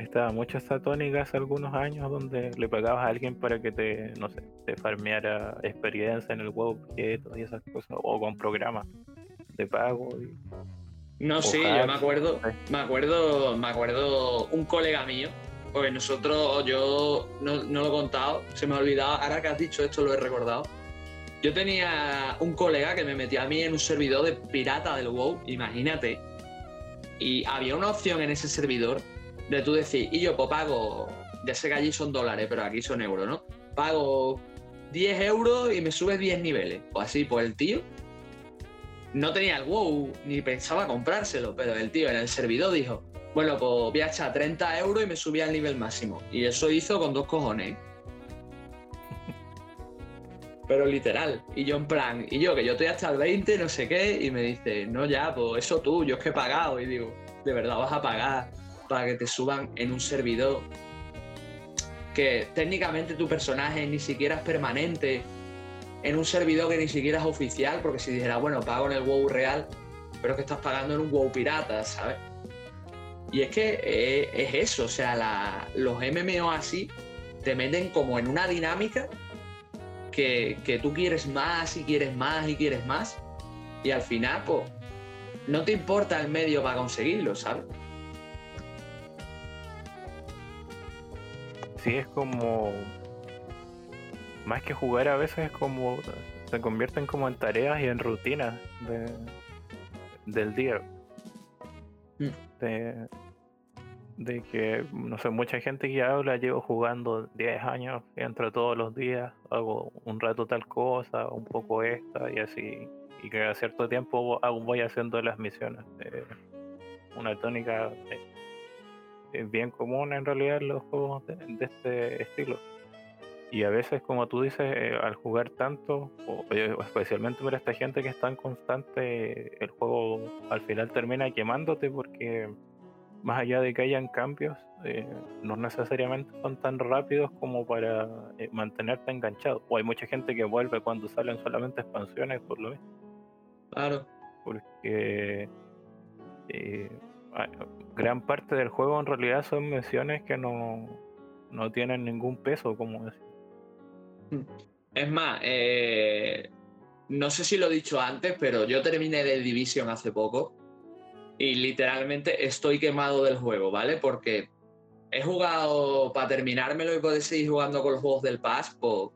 Estaba mucho esta tónica hace algunos años donde le pagabas a alguien para que te, no sé, te farmeara experiencia en el WoW y esas cosas, o con programas de pago. no, sí, yo me acuerdo, me acuerdo, me acuerdo un colega mío porque nosotros, yo no, lo he contado, se me ha olvidado, ahora que has dicho esto lo he recordado. Yo tenía un colega que me metía a mí en un servidor de pirata del WoW, imagínate. Y había una opción en ese servidor de tú decir, y yo pues pago, ya sé que allí son dólares, pero aquí son euros, ¿no? Pago 10 euros y me sube 10 niveles. O así, pues el tío no tenía el WoW ni pensaba comprárselo, pero el tío en el servidor dijo, bueno, pues voy a echar 30 euros y me subí al nivel máximo. Y eso hizo con dos cojones. *laughs* Pero literal. Y yo en plan, y yo que yo estoy hasta el 20, no sé qué, y me dice, no ya, pues eso tú, yo es que he pagado. Y digo, ¿de verdad vas a pagar para que te suban en un servidor? Que técnicamente tu personaje ni siquiera es permanente en un servidor que ni siquiera es oficial, porque si dijera, bueno, pago en el WoW real, pero es que estás pagando en un WoW pirata, ¿sabes? Y es que eh, es eso, o sea, los MMO así te meten como en una dinámica que, tú quieres más y quieres más y quieres más. Y al final, pues, no te importa el medio para conseguirlo, ¿sabes? Sí, es como. Más que jugar a veces es como. Se convierten como en tareas y en rutinas del día. Mm. De, que, no sé, mucha gente que habla, llevo jugando 10 años, entro todos los días, hago un rato tal cosa, un poco esta y así, y que a cierto tiempo voy haciendo las misiones. una tónica es bien común en realidad en los juegos de, este estilo. Y a veces, como tú dices, eh, al jugar tanto, o, eh, especialmente para esta gente que es tan constante, el juego al final termina quemándote porque más allá de que hayan cambios, eh, no necesariamente son tan rápidos como para mantenerte enganchado. O hay mucha gente que vuelve cuando salen solamente expansiones, por lo menos. Claro. Porque gran parte del juego en realidad son misiones que no, no tienen ningún peso, como decir. Es más, eh, no sé si lo he dicho antes, pero yo terminé de Division hace poco y literalmente estoy quemado del juego, ¿vale? Porque he jugado para terminármelo y poder seguir jugando con los juegos del Pass, pues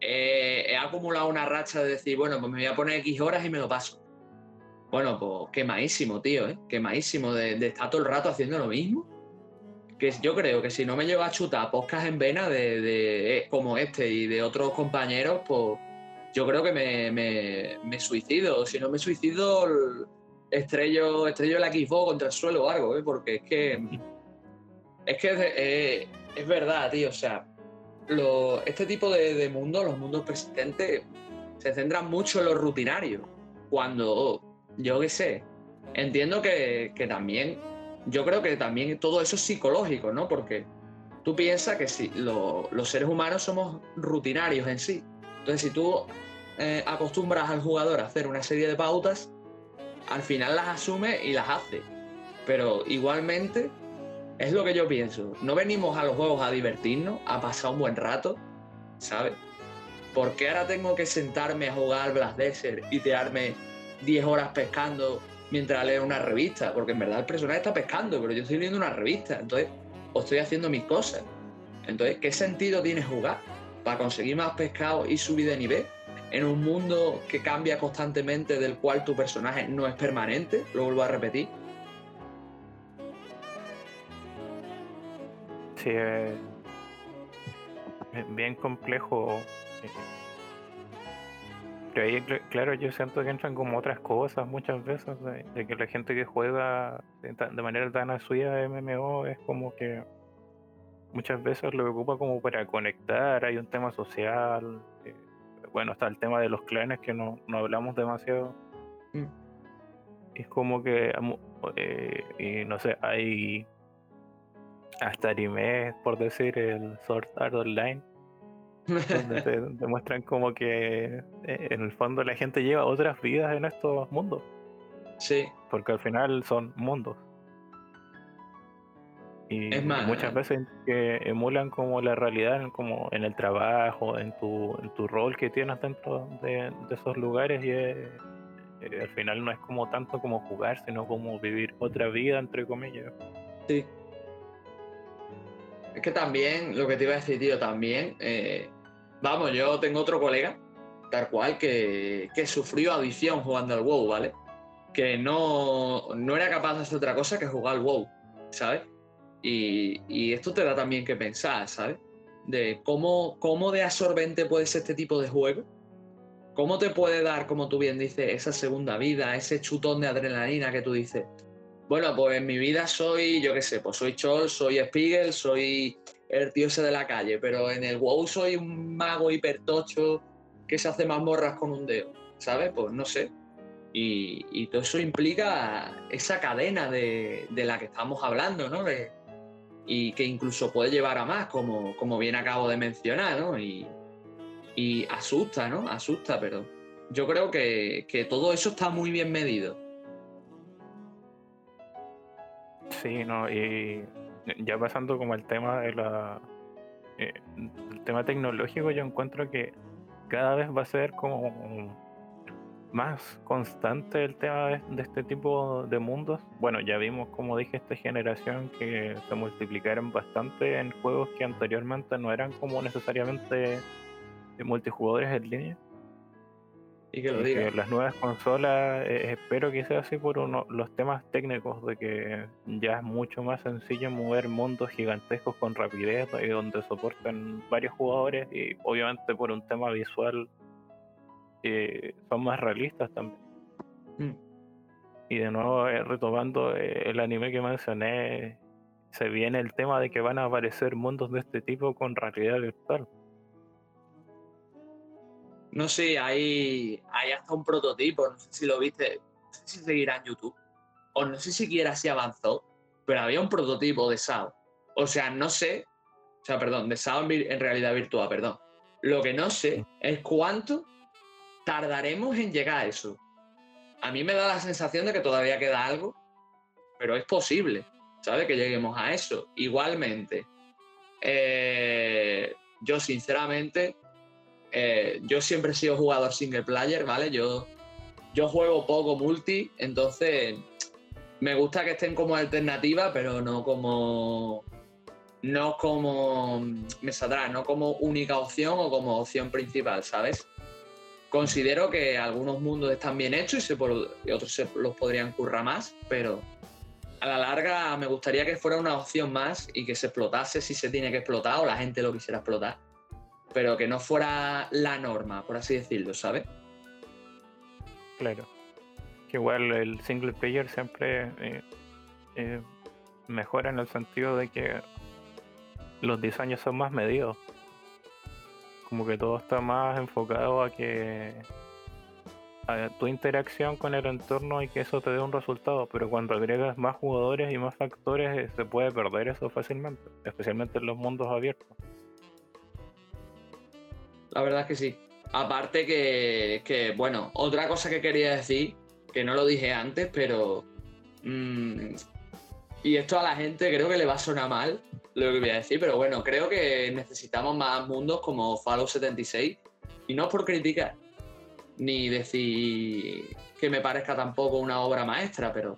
he acumulado una racha de decir, bueno, pues me voy a poner X horas y me lo paso. Bueno, pues quemadísimo, tío, ¿eh? Quemadísimo de, de estar todo el rato haciendo lo mismo que yo creo que si no me llevo a chutar podcast en vena de, eh, como este y de otros compañeros, pues yo creo que me, suicido. Si no me suicido, estrello, estrello la Xbox contra el suelo o algo, ¿eh? porque es que. Es que eh, es, verdad, tío. O sea, este tipo de, de mundos, los mundos persistentes, se centran mucho en lo rutinario. Cuando, yo qué sé, entiendo que, que también yo creo que también todo eso es psicológico, ¿no? Porque tú piensas que si los seres humanos somos rutinarios en sí. Entonces, si tú eh, acostumbras al jugador a hacer una serie de pautas, al final las asume y las hace. Pero igualmente, es lo que yo pienso. No venimos a los juegos a divertirnos, a pasar un buen rato, ¿sabes? ¿Por qué ahora tengo que sentarme a jugar Blast Desert y tirarme 10 horas pescando mientras leo una revista, porque en verdad el personaje está pescando, pero yo estoy leyendo una revista, entonces, o estoy haciendo mis cosas. Entonces, ¿qué sentido tiene jugar para conseguir más pescado y subir de nivel en un mundo que cambia constantemente, del cual tu personaje no es permanente? Lo vuelvo a repetir. Sí, es bien complejo ahí, claro, yo siento que entran como otras cosas muchas veces, de, que la gente que juega de, manera tan asuida MMO es como que muchas veces lo ocupa como para conectar, hay un tema social, eh, bueno, está el tema de los clanes que no, hablamos demasiado. Mm. Es como que, eh, y no sé, hay hasta anime, por decir, el Sword Art Online donde te *laughs* demuestran como que eh, en el fondo la gente lleva otras vidas en estos mundos. Sí. Porque al final son mundos. Y muchas veces que emulan como la realidad como en el trabajo, en tu, en tu rol que tienes dentro de, esos lugares y eh, al final no es como tanto como jugar, sino como vivir otra vida, entre comillas. Sí. Es que también, lo que te iba a decir, tío, también eh, Vamos, yo tengo otro colega, tal cual, que, sufrió adicción jugando al WoW, ¿vale? Que no, no era capaz de hacer otra cosa que jugar al WoW, ¿sabes? Y, esto te da también que pensar, ¿sabes? De cómo, cómo de absorbente puede ser este tipo de juego. ¿Cómo te puede dar, como tú bien dices, esa segunda vida, ese chutón de adrenalina que tú dices? Bueno, pues en mi vida soy, yo qué sé, pues soy Chol, soy Spiegel, soy el ese de la calle, pero en el WoW soy un mago hipertocho que se hace mazmorras con un dedo, ¿sabes? Pues no sé. Y, todo eso implica esa cadena de, la que estamos hablando, ¿no? y que incluso puede llevar a más, como, como bien acabo de mencionar, ¿no? Y, asusta, ¿no? Asusta, pero yo creo que, que todo eso está muy bien medido. Sí, no, y ya pasando como el tema de la eh, el tema tecnológico, yo encuentro que cada vez va a ser como más constante el tema de, este tipo de mundos. Bueno, ya vimos, como dije, esta generación que se multiplicaron bastante en juegos que anteriormente no eran como necesariamente multijugadores en línea. Y que lo diga. las nuevas consolas, eh, espero que sea así por uno, los temas técnicos, de que ya es mucho más sencillo mover mundos gigantescos con rapidez y donde soportan varios jugadores y obviamente por un tema visual eh, son más realistas también. Mm. Y de nuevo, eh, retomando el anime que mencioné, se viene el tema de que van a aparecer mundos de este tipo con realidad virtual. No sé, hay, hay hasta un prototipo, no sé si lo viste, no sé si seguirá en YouTube, o no sé siquiera si avanzó, pero había un prototipo de SAO. O sea, no sé, o sea, perdón, de SAO en, realidad virtual, perdón. Lo que no sé es cuánto tardaremos en llegar a eso. A mí me da la sensación de que todavía queda algo, pero es posible, ¿sabes? Que lleguemos a eso. Igualmente, eh, yo sinceramente eh, yo siempre he sido jugador single player, ¿vale? Yo, yo juego poco multi, entonces me gusta que estén como alternativa, pero no como. No como. Me saldrá, no como única opción o como opción principal, ¿sabes? Considero que algunos mundos están bien hechos y, otros se los podrían currar más, pero a la larga me gustaría que fuera una opción más y que se explotase si se tiene que explotar o la gente lo quisiera explotar pero que no fuera la norma, por así decirlo, ¿sabes? Claro. Que igual el single player siempre eh, eh, mejora en el sentido de que los diseños son más medidos. Como que todo está más enfocado a que a tu interacción con el entorno y que eso te dé un resultado, pero cuando agregas más jugadores y más factores eh, se puede perder eso fácilmente, especialmente en los mundos abiertos. La verdad es que sí. Aparte que, bueno, otra cosa que quería decir, que no lo dije antes, pero... Mm, y esto a la gente creo que le va a sonar mal lo que voy a decir, pero bueno, creo que necesitamos más mundos como Fallout 76. Y no es por criticar, ni decir que me parezca tampoco una obra maestra, pero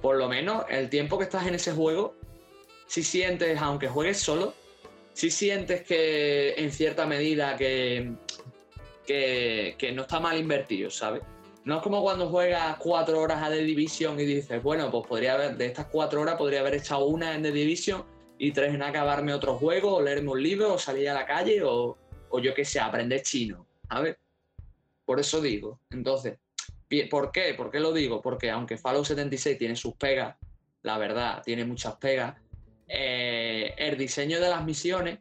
por lo menos el tiempo que estás en ese juego, si sientes, aunque juegues solo, si sientes que en cierta medida que, que, no está mal invertido, ¿sabes? No es como cuando juegas cuatro horas a The Division y dices, bueno, pues podría haber, de estas cuatro horas podría haber echado una en The Division y tres en acabarme otro juego, o leerme un libro, o salir a la calle, o, o yo qué sé, aprender chino, ¿sabes? Por eso digo. Entonces, ¿por qué? ¿Por qué lo digo? Porque aunque Fallout 76 tiene sus pegas, la verdad, tiene muchas pegas, eh, el diseño de las misiones,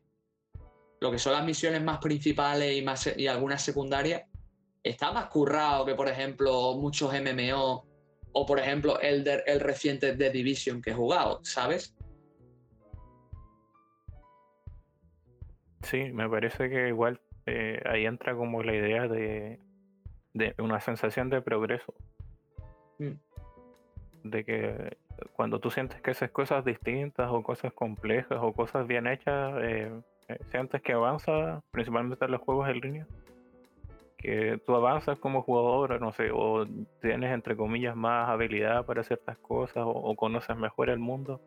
lo que son las misiones más principales y, más, y algunas secundarias, está más currado que, por ejemplo, muchos MMO o, por ejemplo, el, el reciente The Division que he jugado, ¿sabes? Sí, me parece que igual eh, ahí entra como la idea de, de una sensación de progreso. Mm. De que cuando tú sientes que haces cosas distintas o cosas complejas o cosas bien hechas, eh, eh, sientes que avanza, principalmente en los juegos en línea, que tú avanzas como jugador, no sé, o tienes entre comillas más habilidad para ciertas cosas o, conoces mejor el mundo.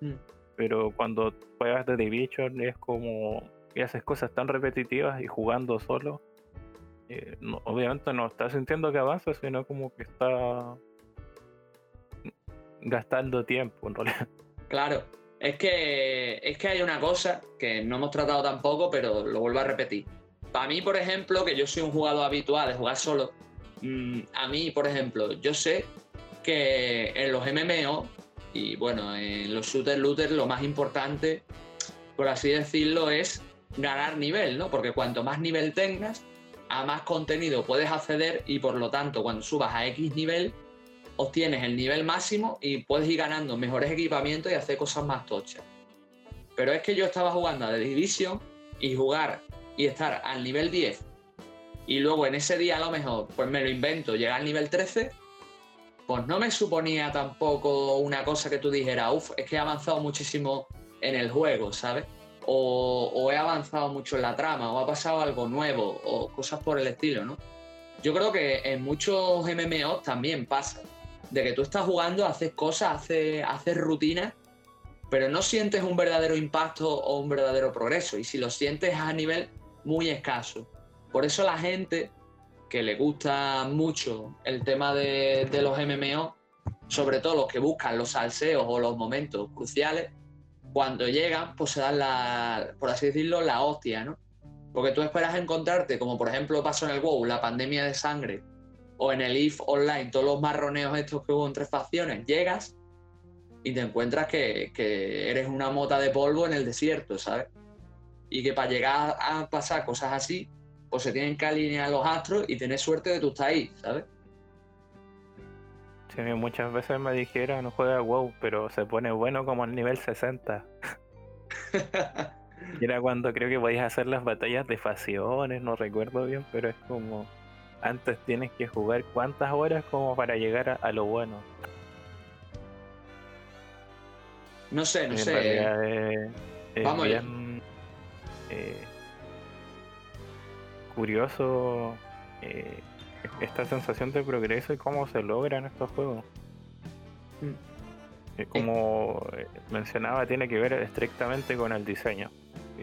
Mm. Pero cuando juegas de Division es como que haces cosas tan repetitivas y jugando solo. Eh, obviamente no estás sintiendo que avanzas, sino como que está gastando tiempo en realidad. Claro, es que, es que hay una cosa que no hemos tratado tampoco, pero lo vuelvo a repetir. Para mí, por ejemplo, que yo soy un jugador habitual de jugar solo, mm, a mí, por ejemplo, yo sé que en los MMO y bueno, en los shooter looters lo más importante, por así decirlo, es ganar nivel, ¿no? Porque cuanto más nivel tengas, a más contenido puedes acceder y por lo tanto, cuando subas a X nivel, obtienes el nivel máximo y puedes ir ganando mejores equipamientos y hacer cosas más tochas. Pero es que yo estaba jugando a The Division y jugar y estar al nivel 10 y luego en ese día a lo mejor pues me lo invento, llegar al nivel 13, pues no me suponía tampoco una cosa que tú dijeras, uff, es que he avanzado muchísimo en el juego, ¿sabes? O, o, he avanzado mucho en la trama, o ha pasado algo nuevo, o cosas por el estilo, ¿no? Yo creo que en muchos MMOs también pasa de que tú estás jugando, haces cosas, haces, haces rutinas, pero no sientes un verdadero impacto o un verdadero progreso. Y si lo sientes a nivel muy escaso. Por eso la gente que le gusta mucho el tema de, los MMO, sobre todo los que buscan los salseos o los momentos cruciales, cuando llegan, pues se dan la, por así decirlo, la hostia, ¿no? Porque tú esperas encontrarte, como por ejemplo pasó en el WoW, la pandemia de sangre, o en el IF Online, todos los marroneos estos que hubo entre facciones, llegas y te encuentras que, eres una mota de polvo en el desierto, ¿sabes? Y que para llegar a pasar cosas así, pues se tienen que alinear los astros y tener suerte de tú estar ahí, ¿sabes? Sí, muchas veces me dijeron juega WoW, pero se pone bueno como al nivel 60. y *laughs* era cuando creo que podías hacer las batallas de facciones, no recuerdo bien, pero es como antes tienes que jugar cuántas horas como para llegar a, lo bueno. No sé, no sé. Vamos bien, eh, curioso eh, esta sensación de progreso y cómo se logra en estos juegos. Mm. como eh, mencionaba, tiene que ver estrictamente con el diseño.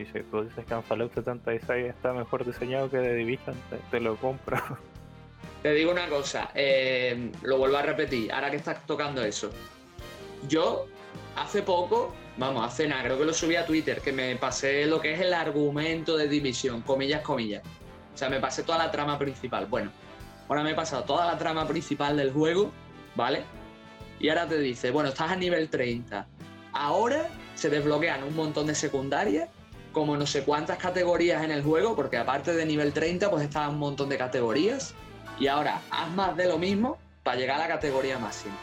Si tú dices que en Fallout 76 está mejor diseñado que The Division, te, lo compro. *laughs* Te digo una cosa, eh, lo vuelvo a repetir, ahora que estás tocando eso. Yo, hace poco, vamos, hace nada, creo que lo subí a Twitter, que me pasé lo que es el argumento de Division, comillas, comillas. O sea, me pasé toda la trama principal. Bueno, ahora me he pasado toda la trama principal del juego, ¿vale? Y ahora te dice, bueno, estás a nivel 30. Ahora se desbloquean un montón de secundarias, como no sé cuántas categorías en el juego, porque aparte de nivel 30, pues están un montón de categorías. Y ahora haz más de lo mismo para llegar a la categoría máxima.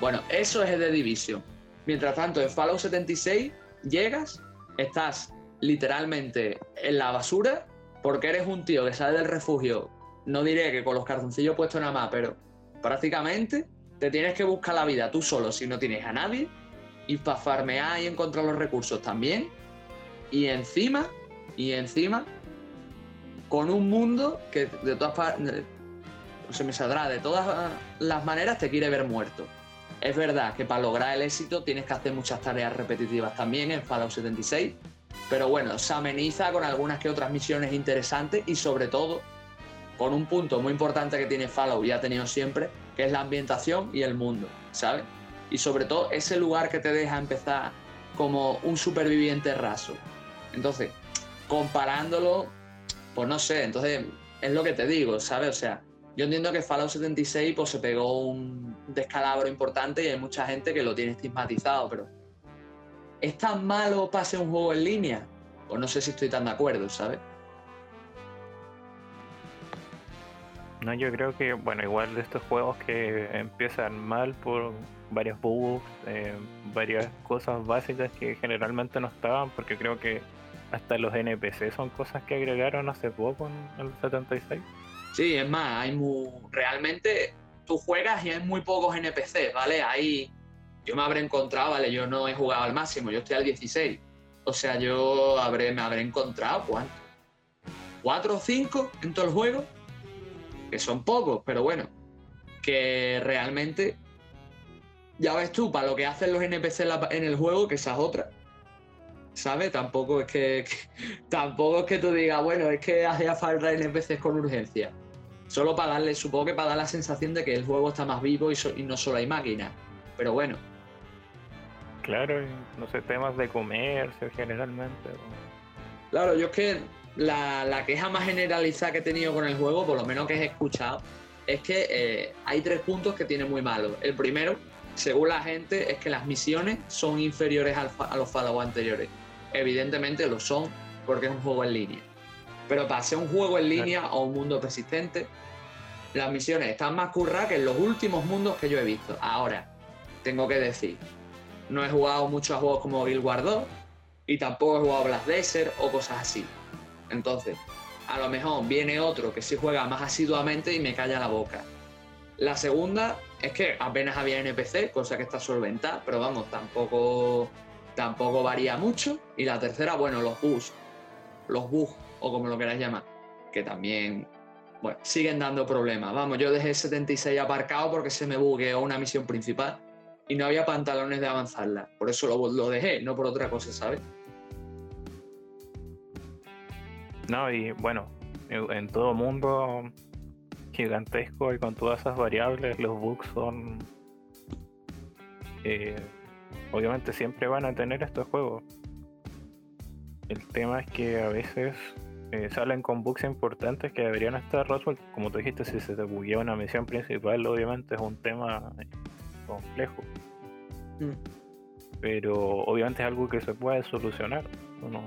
Bueno, eso es el de Division. Mientras tanto, en Fallout 76 llegas, estás literalmente en la basura, porque eres un tío que sale del refugio no diré que con los cartoncillos puestos nada más, pero prácticamente te tienes que buscar la vida tú solo si no tienes a nadie y para farmear y encontrar los recursos también. Y encima, y encima, con un mundo que de todas partes, se me saldrá de todas las maneras, te quiere ver muerto. Es verdad que para lograr el éxito tienes que hacer muchas tareas repetitivas también en Fallout 76, pero bueno, se ameniza con algunas que otras misiones interesantes y sobre todo con un punto muy importante que tiene Fallout y ha tenido siempre, que es la ambientación y el mundo, ¿sabes? Y sobre todo ese lugar que te deja empezar como un superviviente raso. Entonces, comparándolo, pues no sé, entonces es lo que te digo, ¿sabes? O sea, yo entiendo que Fallout 76 pues, se pegó un descalabro importante y hay mucha gente que lo tiene estigmatizado, pero ¿es tan malo pase un juego en línea? Pues no sé si estoy tan de acuerdo, ¿sabes? No, yo creo que, bueno, igual de estos juegos que empiezan mal por varios bugs, eh, varias cosas básicas que generalmente no estaban, porque creo que hasta los NPC son cosas que agregaron hace poco en el 76. Sí, es más, hay muy... realmente tú juegas y hay muy pocos NPC, ¿vale? Ahí yo me habré encontrado, ¿vale? Yo no he jugado al máximo, yo estoy al 16. O sea, yo habré, me habré encontrado, ¿cuánto? ¿Cuatro o cinco en todo el juego? que son pocos, pero bueno, que realmente, ya ves tú, para lo que hacen los NPC en, el juego, que esa es otra. ¿Sabes? Tampoco es *laughs* que, tampoco es que tú digas, bueno, es que hacía falta NPCs con urgencia. Solo para darle, supongo que para dar la sensación de que el juego está más vivo y, no solo hay máquinas. Pero bueno. Claro, no sé, temas de comercio generalmente. Claro, yo es que la, queja más generalizada que he tenido con el juego, por lo menos que he escuchado, es que eh, hay tres puntos que tiene muy malos. El primero, según la gente, es que las misiones son inferiores a los Fallout anteriores. Evidentemente lo son porque es un juego en línea. Pero para ser un juego en línea o un mundo persistente, las misiones están más curradas que en los últimos mundos que yo he visto. Ahora, tengo que decir, no he jugado muchos juegos como Guild Wars 2 y tampoco he jugado Blast Desert o cosas así. Entonces, a lo mejor viene otro que sí juega más asiduamente y me calla la boca. La segunda es que apenas había NPC, cosa que está solventada, pero vamos, tampoco, tampoco varía mucho. Y la tercera, bueno, los bugs, los bugs, o como lo queráis llamar, que también, bueno, siguen dando problemas. Vamos, yo dejé 76 aparcado porque se me bugueó una misión principal y no había pantalones de avanzarla. Por eso lo, lo dejé, no por otra cosa, ¿sabes? No, y bueno, en todo mundo gigantesco y con todas esas variables, los bugs son. Eh, obviamente siempre van a tener estos juegos. El tema es que a veces eh, salen con bugs importantes que deberían estar resueltos. Como tú dijiste, si se te buguea una misión principal, obviamente es un tema eh, complejo. Mm. Pero obviamente es algo que se puede solucionar. Uno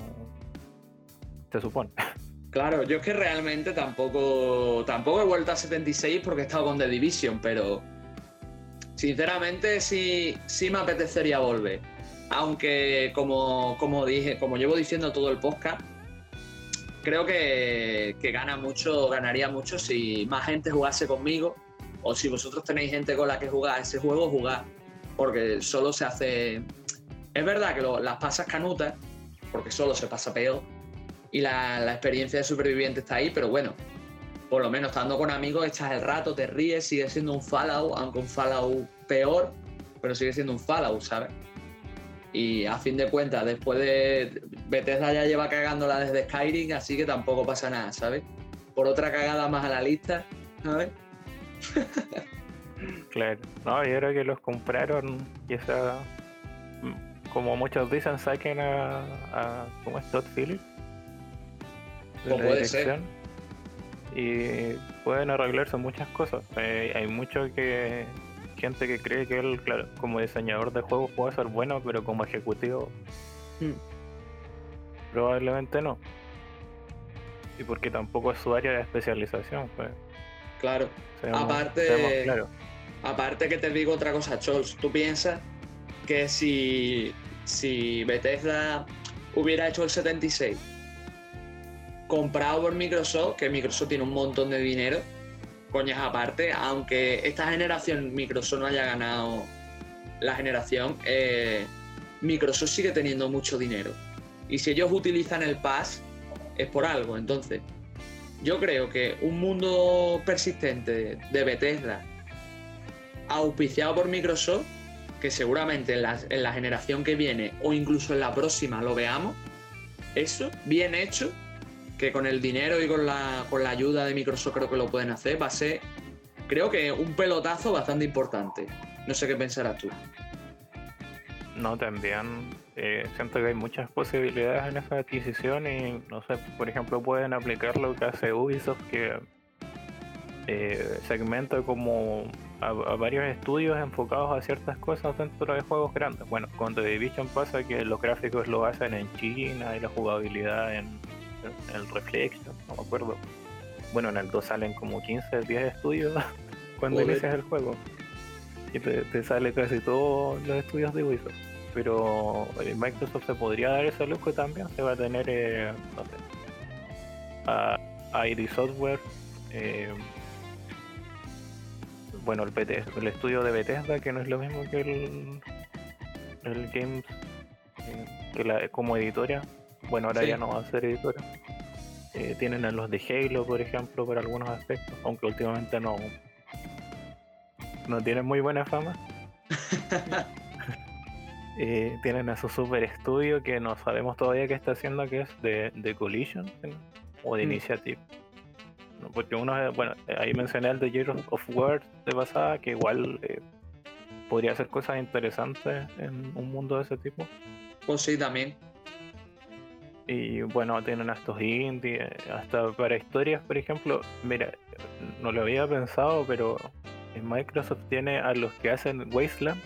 se supone. *laughs* Claro, yo es que realmente tampoco, tampoco he vuelto a 76 porque he estado con The Division, pero sinceramente sí, sí me apetecería volver. Aunque como, como dije, como llevo diciendo todo el podcast, creo que, que gana mucho, ganaría mucho si más gente jugase conmigo o si vosotros tenéis gente con la que jugar ese juego, jugar. Porque solo se hace. Es verdad que las pasas canutas, porque solo se pasa peor, y la, experiencia de superviviente está ahí, pero bueno, por lo menos estando con amigos echas el rato, te ríes, sigue siendo un Fallout, aunque un Fallout peor, pero sigue siendo un Fallout, ¿sabes? Y a fin de cuentas, después de Bethesda ya lleva cagándola desde Skyrim, así que tampoco pasa nada, ¿sabes? Por otra cagada más a la lista, ¿sabes? *laughs* claro, no, y ahora que los compraron y esa, como muchos dicen, saquen a, a ¿cómo es Todd Phillips? puede ser. Y pueden arreglarse muchas cosas. Eh, hay mucho que gente que cree que él, claro, como diseñador de juegos puede ser bueno, pero como ejecutivo hmm. probablemente no. Y porque tampoco es su área de especialización. Pues. Claro. aparte, aparte que te digo otra cosa, Chols, tú piensas que si, si Bethesda hubiera hecho el 76 comprado por Microsoft, que Microsoft tiene un montón de dinero, coñas aparte, aunque esta generación Microsoft no haya ganado la generación, eh, Microsoft sigue teniendo mucho dinero. Y si ellos utilizan el Pass, es por algo. Entonces, yo creo que un mundo persistente de Bethesda, auspiciado por Microsoft, que seguramente en la, en la generación que viene o incluso en la próxima lo veamos, eso bien hecho que con el dinero y con la, con la ayuda de Microsoft creo que lo pueden hacer, va a ser, creo que un pelotazo bastante importante. No sé qué pensarás tú. No, también eh, siento que hay muchas posibilidades en esa adquisición y, no sé, por ejemplo, pueden aplicar lo que hace Ubisoft, que eh, segmenta como a, varios estudios enfocados a ciertas cosas dentro de juegos grandes. Bueno, con The Division pasa que los gráficos lo hacen en China y la jugabilidad en el Reflection, no me acuerdo. Bueno, en el 2 salen como 15, 10 estudios *laughs* cuando inicias el juego. Y te, sale casi todos los estudios de Ubisoft. Pero eh, Microsoft se podría dar ese lujo también, se va a tener, eh, no sé, a, ID Software, eh, bueno, el, el estudio de Bethesda, que no es lo mismo que el, el Games, que la, como editora, bueno, ahora ya no va a ser editora. Eh, tienen a los de Halo, por ejemplo, por algunos aspectos, aunque últimamente no, no tienen muy buena fama. *laughs* Eh, tienen a su super estudio que no sabemos todavía qué está haciendo, que es de, Collision o de mm. Initiative. Porque uno, bueno, ahí mencioné el de Year of War de pasada, que igual eh, podría hacer cosas interesantes en un mundo de ese tipo. Pues sí, también. Y bueno, tienen estos indies, hasta para historias, por ejemplo. Mira, no lo había pensado, pero Microsoft tiene a los que hacen Wasteland,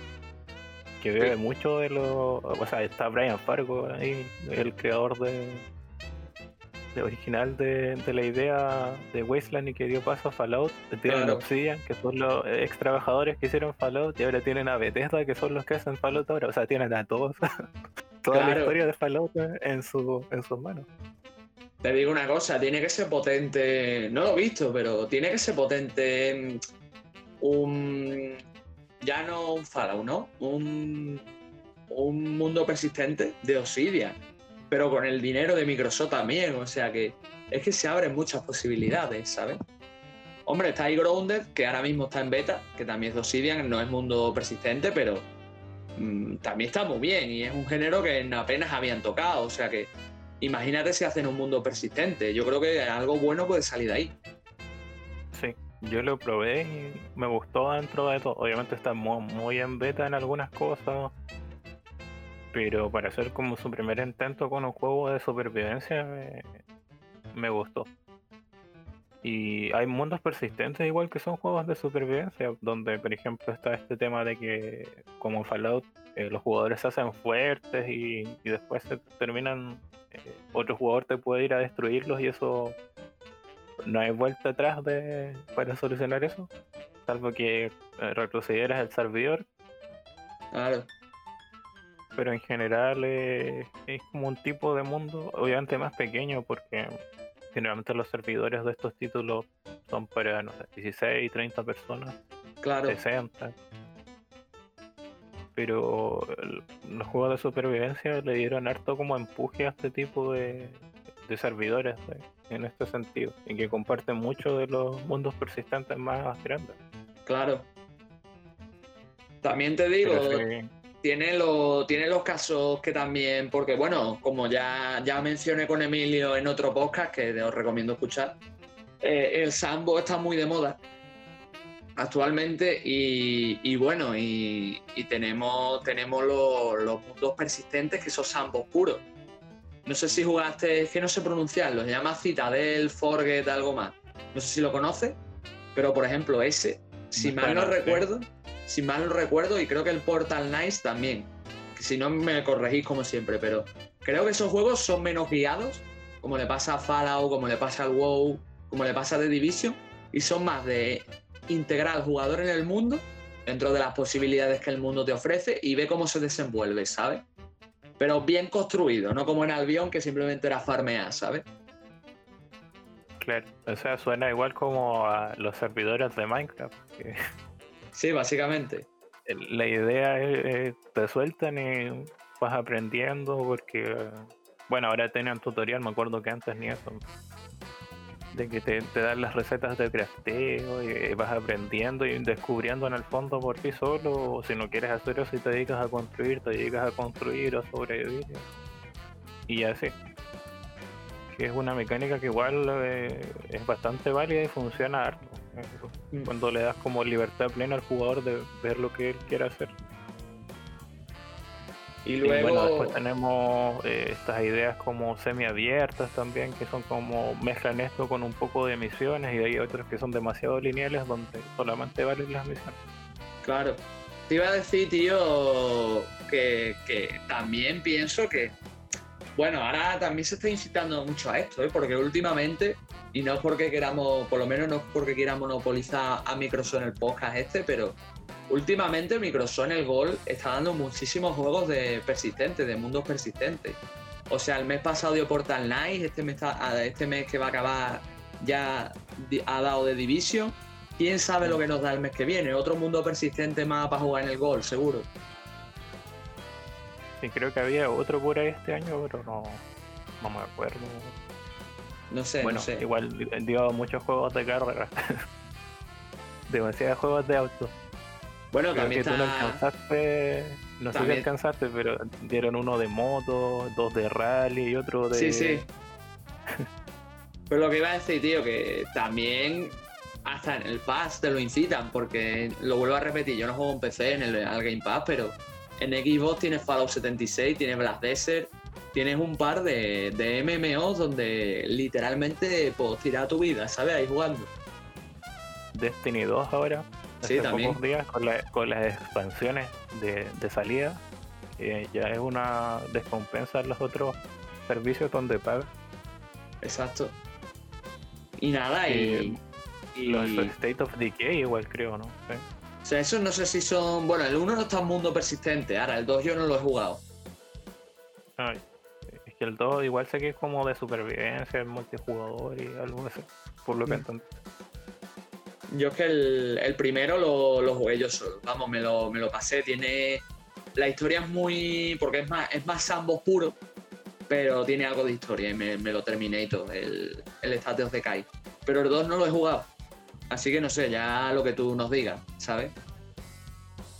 que bebe mucho de lo. O sea, está Brian Fargo ahí, el creador de, original de, la idea de Wasteland y que dio paso a Fallout. Tienen a Obsidian, que son los ex trabajadores que hicieron Fallout, y ahora tienen a Bethesda, que son los que hacen Fallout ahora. O sea, tienen a todos. *laughs* toda la historia de Fallout en, su, en sus manos. Te digo una cosa, tiene que ser potente, no lo he visto, pero tiene que ser potente un, ya no un Fallout, ¿no? Un, un mundo persistente de Obsidian, pero con el dinero de Microsoft también, o sea que es que se abren muchas posibilidades, ¿sabes? Hombre, está ahí Grounded, que ahora mismo está en beta, que también es de Obsidian, no es mundo persistente, pero Mm, también está muy bien y es un género que apenas habían tocado. O sea que imagínate si hacen un mundo persistente. Yo creo que algo bueno puede salir de ahí. Sí, yo lo probé y me gustó dentro de todo. Obviamente está muy, en beta en algunas cosas. Pero para hacer como su primer intento con un juego de supervivencia me gustó. Y hay mundos persistentes igual que son juegos de supervivencia, donde por ejemplo está este tema de que como Fallout eh, los jugadores se hacen fuertes y, después se terminan otro jugador te puede ir a destruirlos y eso no hay vuelta atrás de, para solucionar eso, salvo que eh, retrocedieras el servidor. Claro. Pero en general eh, es como un tipo de mundo, obviamente más pequeño, porque generalmente los servidores de estos títulos son para, no sé, 16, 30 personas, Claro. 60. Pero los juegos de supervivencia le dieron harto como empuje a este tipo de, de servidores en este sentido, y que comparten mucho de los mundos persistentes más grandes. Claro. También te digo, tiene, lo, tiene los casos que también, porque bueno, como ya, ya mencioné con Emilio en otro podcast que os recomiendo escuchar, eh, el Sambo está muy de moda actualmente y, bueno, y, tenemos, tenemos los, mundos persistentes que son Sambos puros. No sé si jugaste, es que no sé pronunciarlo, se llama Citadel, Forget, algo más. No sé si lo conoces, pero por ejemplo ese, si mal no recuerdo, si mal no recuerdo, y creo que el Portal Knights también, si no me corregís como siempre, pero creo que esos juegos son menos guiados, como le pasa a Fallout, como le pasa al WoW, como le pasa a The Division, y son más de integrar al jugador en el mundo, dentro de las posibilidades que el mundo te ofrece, y ve cómo se desenvuelve, ¿sabes? pero bien construido, no como en Albion que simplemente era farmear, ¿sabes? Claro, o sea, suena igual como a los servidores de Minecraft. Sí, básicamente. La idea es, te sueltan y vas aprendiendo porque, bueno, ahora tienen tutorial, me acuerdo que antes ni eso de que te, dan las recetas de crafteo y vas aprendiendo y descubriendo en el fondo por ti solo, o si no quieres hacer eso te dedicas a construir, te dedicas a construir o sobrevivir. Y así. Que es una mecánica que igual eh, es bastante válida y funciona harto. Cuando le das como libertad plena al jugador de ver lo que él quiere hacer. Y luego bueno, después tenemos eh, estas ideas como semiabiertas también, que son como mezclan esto con un poco de misiones y hay otras que son demasiado lineales donde solamente valen las misiones. Claro. Te iba a decir, tío, que, que también pienso que, bueno, ahora también se está incitando mucho a esto, ¿eh? porque últimamente, y no es porque queramos, por lo menos no es porque quiera monopolizar a Microsoft en el podcast este, pero últimamente Microsoft en el Gol está dando muchísimos juegos de persistentes, de mundos persistentes. O sea, el mes pasado dio Portal Knight, este mes, este mes que va a acabar ya ha dado de Division. ¿Quién sabe lo que nos da el mes que viene? Otro mundo persistente más para jugar en el Gol, seguro. Sí, creo que había otro por ahí este año, pero no, no me acuerdo. No sé, bueno, no sé. Igual dio muchos juegos de carrera. *laughs* Demasiados juegos de auto. Bueno, también que tú no alcanzaste, no sé si alcanzaste, pero dieron uno de moto, dos de rally y otro de... Sí, sí. *laughs* pero lo que iba a decir, tío, que también hasta en el Pass te lo incitan, porque lo vuelvo a repetir, yo no juego en PC, en el Game Pass, pero en Xbox tienes Fallout 76, tienes Black Desert, tienes un par de, de MMOs donde literalmente puedes tirar tu vida, ¿sabes? Ahí jugando. Destiny 2 ahora sí, también. pocos días con, con las expansiones de, salida. ya es una descompensa en los otros servicios donde paga. Exacto. Y nada, y, Los State of Decay igual creo, ¿no? O sea, esos no sé si son... Bueno, el 1 no está en mundo persistente, ahora el 2 yo no lo he jugado. es que el 2 igual sé que es como de supervivencia, multijugador y algo así, por lo que mm. entendí. Yo es que el, primero lo, jugué yo solo. Vamos, me lo, me lo pasé. Tiene. La historia es muy. porque es más, es más ambos puro, pero tiene algo de historia y me, lo terminé y todo, el, el Status de Kai. Pero el 2 no lo he jugado. Así que no sé, ya lo que tú nos digas, ¿sabes?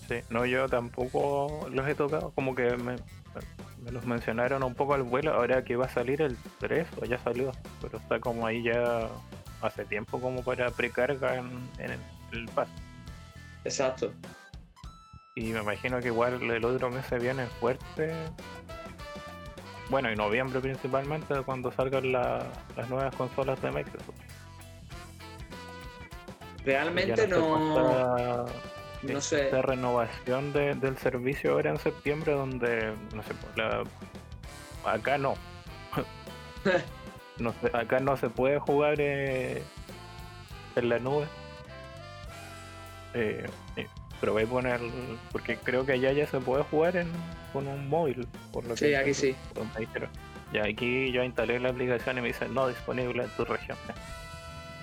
Sí, no, yo tampoco los he tocado, como que me, me los mencionaron un poco al vuelo, ahora que va a salir el 3 o ya salió, pero está como ahí ya hace tiempo como para precarga en, el, el paso. Exacto. Y me imagino que igual el otro mes se viene fuerte. Bueno, en noviembre principalmente, cuando salgan las nuevas consolas de Microsoft. Realmente no. no sé. Esta renovación del servicio ahora en septiembre, donde, no sé, pues, acá no, *laughs* no acá no se puede jugar eh, en la nube. Eh, eh, pero voy a poner, porque creo que allá ya se puede jugar en, con un móvil. Por lo sí, aquí sí. Ya aquí yo instalé la aplicación y me dice no disponible en tu región.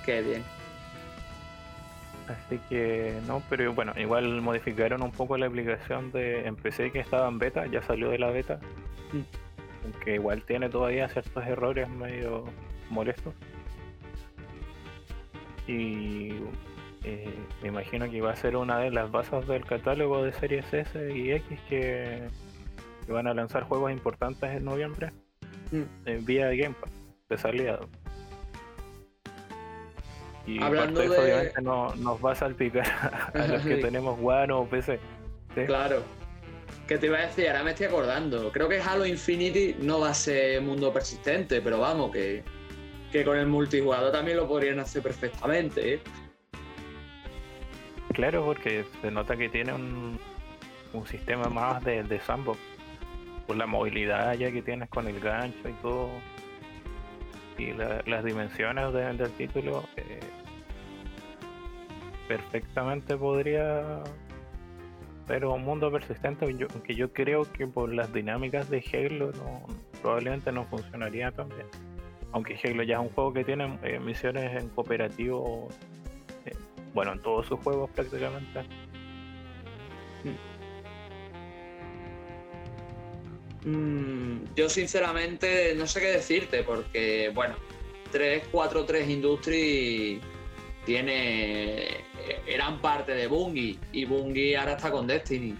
Qué bien. Así que no, pero bueno, igual modificaron un poco la aplicación de empecé que estaba en beta, ya salió de la beta. Mm. Aunque igual tiene todavía ciertos errores medio molestos. Y eh, me imagino que va a ser una de las bases del catálogo de series S y X que, van a lanzar juegos importantes en noviembre mm. en vía Game Pass de salida. Y Hablando de eso, obviamente no, nos va a salpicar *laughs* a los que tenemos One o PC. Claro. Que te iba a decir, ahora me estoy acordando. Creo que Halo Infinity no va a ser mundo persistente, pero vamos, que, que con el multijugador también lo podrían hacer perfectamente. ¿eh? Claro, porque se nota que tiene un, un sistema más de, de sandbox. Por la movilidad ya que tienes con el gancho y todo y las dimensiones del título eh, perfectamente podría ser un mundo persistente. Aunque yo creo que por las dinámicas de Halo probablemente no funcionaría tan bien. Aunque Halo ya es un juego que tiene eh, misiones en cooperativo eh, bueno en todos sus juegos prácticamente yo sinceramente no sé qué decirte porque, bueno, 343 Industries tiene eran parte de Bungie y Bungie ahora está con Destiny.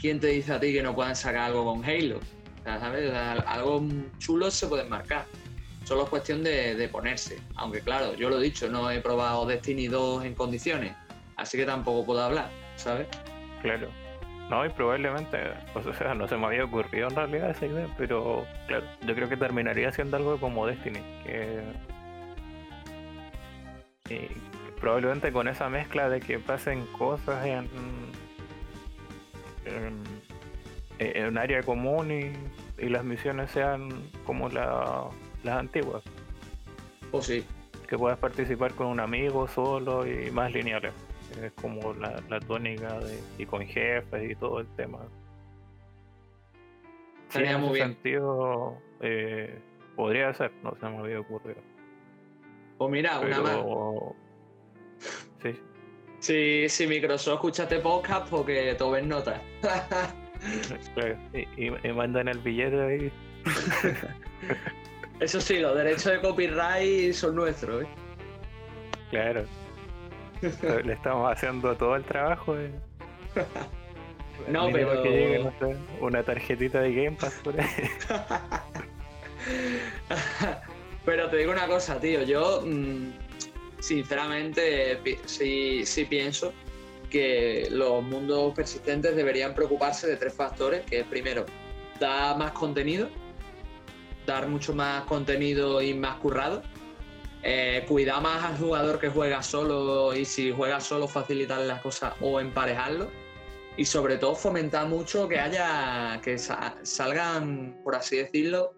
¿Quién te dice a ti que no pueden sacar algo con Halo? ¿sabes? algo chulo se puede marcar. Solo es cuestión de, de, ponerse. Aunque claro, yo lo he dicho, no he probado Destiny 2 en condiciones, así que tampoco puedo hablar, ¿sabes? Claro. No, y probablemente, o sea, *laughs* no se me había ocurrido en realidad esa idea, pero claro, yo creo que terminaría siendo algo como Destiny, que probablemente con esa mezcla de que pasen cosas en, en, un área común y, las misiones sean como las antiguas. O oh, sí. Que puedas participar con un amigo solo y más lineales es como la, tónica de, y con jefes y todo el tema. Sería muy bien. sentido eh, podría ser, no se me había ocurrido. O mira, una más. Sí. Si, si Microsoft escucha este podcast, porque ves notas. *laughs* y, y, mandan el billete ahí. Eso sí, los derechos de copyright son nuestros. ¿eh? Claro. *laughs* Le estamos haciendo todo el trabajo. No, pero. Que llegue, una tarjetita de Game Pass por ahí. *laughs* pero te digo una cosa, tío. Yo, mm, sinceramente, sí, sí pienso que los mundos persistentes deberían preocuparse de tres factores, que es primero, dar más contenido, dar mucho más contenido y más currado, eh, cuidar más al jugador que juega solo y si juega solo facilitarle las cosas o emparejarlo. Y sobre todo fomentar mucho que haya, que salgan, por así decirlo,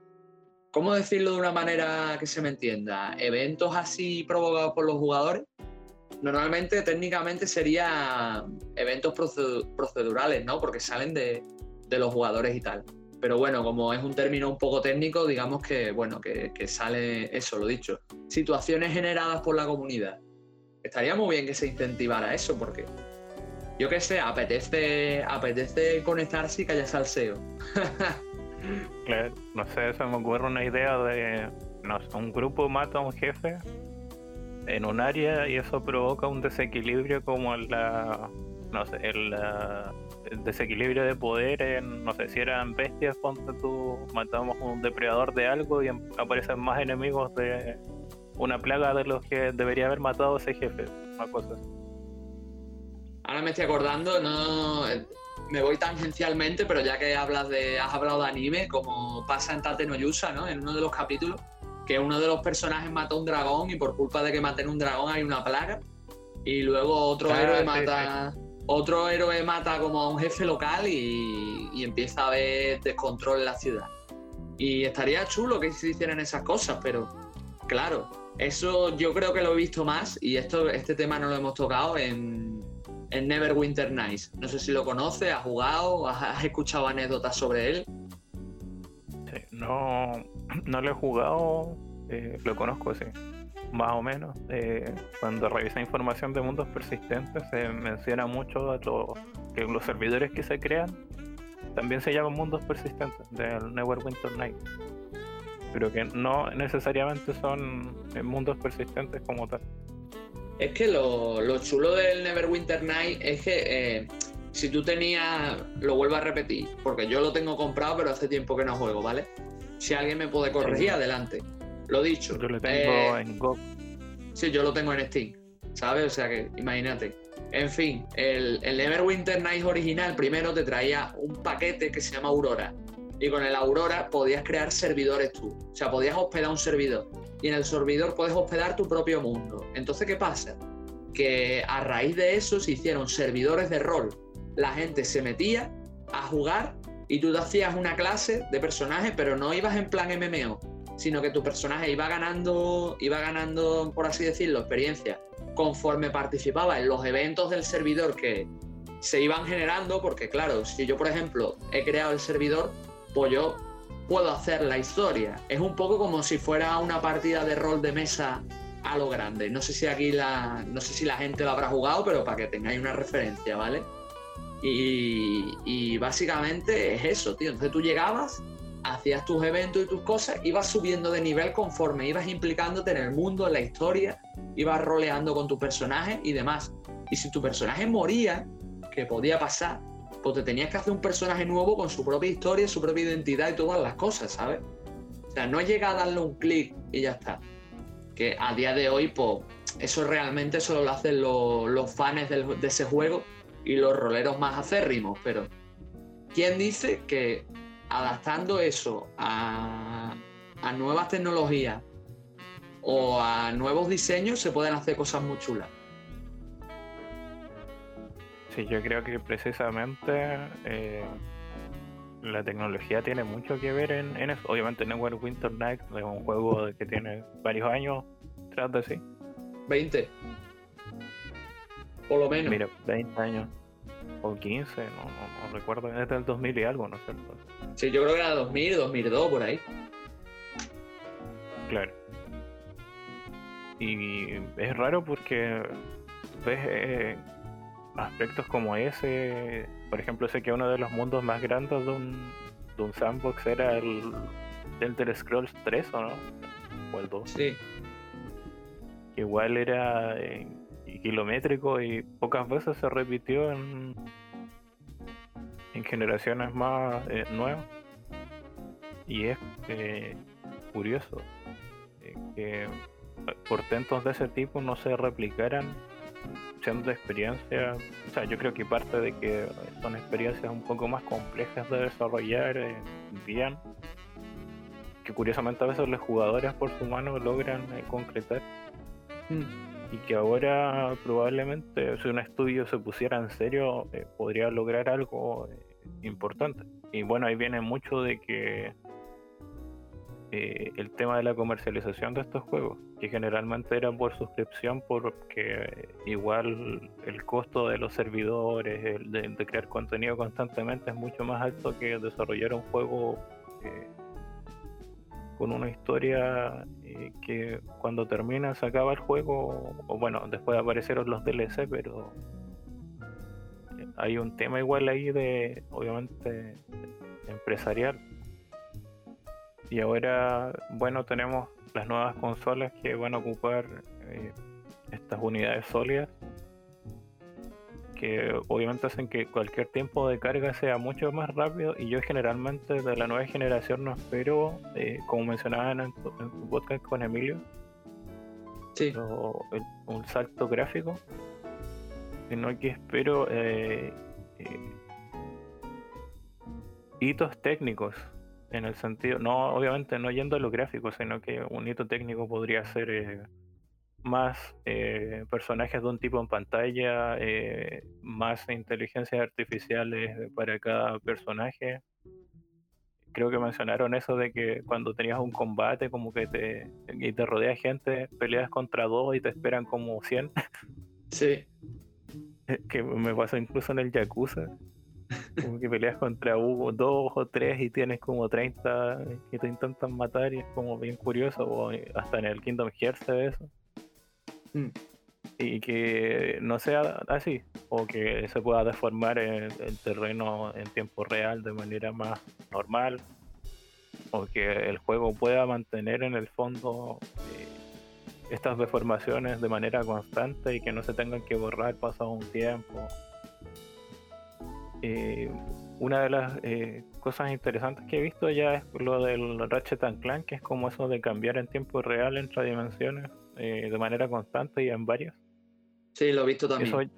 ¿cómo decirlo de una manera que se me entienda? Eventos así provocados por los jugadores. Normalmente, técnicamente, serían eventos procedurales, ¿no? Porque salen de, de los jugadores y tal pero bueno, como es un término un poco técnico, digamos que, bueno, que, sale eso, lo dicho. Situaciones generadas por la comunidad. Estaría muy bien que se incentivara eso, porque yo qué sé, apetece, apetece conectarse y que haya salseo. *laughs* claro, no sé, se me ocurre una idea de no un grupo mata a un jefe en un área y eso provoca un desequilibrio como en la no sé, en la desequilibrio de poder en, no sé, si eran bestias, ponte tú, matamos un depredador de algo y aparecen más enemigos de una plaga de los que debería haber matado ese jefe, una cosa Ahora me estoy acordando, no me voy tangencialmente, pero ya que hablas de, has hablado de anime, como pasa en Tate no Yusa, ¿no? En uno de los capítulos, que uno de los personajes mata a un dragón y por culpa de que maten un dragón hay una plaga. Y luego otro ah, héroe mata otro héroe mata como a un jefe local y, empieza a haber descontrol en la ciudad. Y estaría chulo que se hicieran esas cosas, pero claro, eso yo creo que lo he visto más y esto, este tema no lo hemos tocado en, Neverwinter Nights. No sé si lo conoces, has jugado, has, escuchado anécdotas sobre él. Sí, no, no lo he jugado, eh, lo conozco, sí más o menos, eh, cuando revisa información de mundos persistentes se menciona mucho a que los servidores que se crean también se llaman mundos persistentes del Neverwinter Night. Pero que no necesariamente son eh, mundos persistentes como tal. Es que lo, chulo del Neverwinter Night es que eh, si tú tenías, lo vuelvo a repetir, porque yo lo tengo comprado, pero hace tiempo que no juego, ¿vale? Si alguien me puede corregir, adelante. Lo dicho. Yo lo tengo eh, en GOG. Sí, yo lo tengo en Steam, ¿sabes? O sea que imagínate. En fin, el, el Neverwinter Nights original primero te traía un paquete que se llama Aurora. Y con el Aurora podías crear servidores tú. O sea, podías hospedar un servidor. Y en el servidor puedes hospedar tu propio mundo. Entonces, ¿qué pasa? Que a raíz de eso se hicieron servidores de rol. La gente se metía a jugar y tú te hacías una clase de personaje, pero no ibas en plan MMO sino que tu personaje iba ganando, iba ganando, por así decirlo, experiencia conforme participaba en los eventos del servidor que se iban generando, porque claro, si yo por ejemplo he creado el servidor, pues yo puedo hacer la historia. Es un poco como si fuera una partida de rol de mesa a lo grande. No sé si aquí la, no sé si la gente lo habrá jugado, pero para que tengáis una referencia, ¿vale? Y, y básicamente es eso, tío. Entonces tú llegabas hacías tus eventos y tus cosas, ibas subiendo de nivel conforme ibas implicándote en el mundo, en la historia, ibas roleando con tu personaje y demás. Y si tu personaje moría, que podía pasar, pues te tenías que hacer un personaje nuevo con su propia historia, su propia identidad y todas las cosas, ¿sabes? O sea, no llega a darle un clic y ya está. Que a día de hoy, pues, eso realmente solo lo hacen los, fans de ese juego y los roleros más acérrimos, pero ¿quién dice que adaptando eso a, nuevas tecnologías o a nuevos diseños se pueden hacer cosas muy chulas. Sí, yo creo que precisamente eh, la tecnología tiene mucho que ver en, eso. Obviamente Winter Night es un juego que tiene varios años tras de sí. 20. Por lo menos. Mira, 20 años o 15, no, no, recuerdo, es del 2000 y algo, no sé. Sí, yo creo que era 2000, 2002, por ahí. Claro. Y es raro porque ves eh, aspectos como ese, por ejemplo, sé que uno de los mundos más grandes de un, de un sandbox era el Elder Scrolls 3, ¿o no? O el 2. Sí. Igual era... Eh, kilométrico y pocas veces se repitió en, en generaciones más eh, nuevas. Y es eh, curioso eh, que portentos de ese tipo no se replicaran siendo experiencias, o sea, yo creo que parte de que son experiencias un poco más complejas de desarrollar bien, que curiosamente a veces los jugadores por su mano logran concretar. Mm y que ahora probablemente si un estudio se pusiera en serio eh, podría lograr algo eh, importante. Y bueno, ahí viene mucho de que eh, el tema de la comercialización de estos juegos, que generalmente eran por suscripción porque igual el costo de los servidores, el de, crear contenido constantemente es mucho más alto que desarrollar un juego con una historia eh, que cuando termina se acaba el juego, o bueno, después aparecieron los DLC, pero eh, hay un tema igual ahí de, obviamente, empresarial. Y ahora, bueno, tenemos las nuevas consolas que van a ocupar eh, estas unidades sólidas que obviamente hacen que cualquier tiempo de carga sea mucho más rápido. Y yo generalmente de la nueva generación no espero, eh, como mencionaban en tu, podcast con Emilio, un salto gráfico, sino que espero eh, eh, hitos técnicos en el sentido, no obviamente no yendo a lo gráfico, sino que un hito técnico podría ser más eh, personajes de un tipo en pantalla, más inteligencias artificiales para cada personaje. creo que mencionaron eso de que cuando tenías un combate como que te, y te rodea gente, peleas contra dos y te esperan como 100. Sí. *laughs* que me pasó incluso en el Yakuza. Como que peleas contra Hugo dos o tres y tienes como 30 que te intentan matar y es como bien curioso. O hasta en el Kingdom Hearts de eso. Mm. Y que no sea así, o que se pueda deformar el, terreno en tiempo real de manera más normal, o que el juego pueda mantener en el fondo eh, estas deformaciones de manera constante y que no se tengan que borrar pasado un tiempo. Eh, una de las eh, cosas interesantes que he visto ya es lo del Ratchet Clank, que es como eso de cambiar en tiempo real entre dimensiones eh, de manera constante y en varias. Sí, lo he visto también.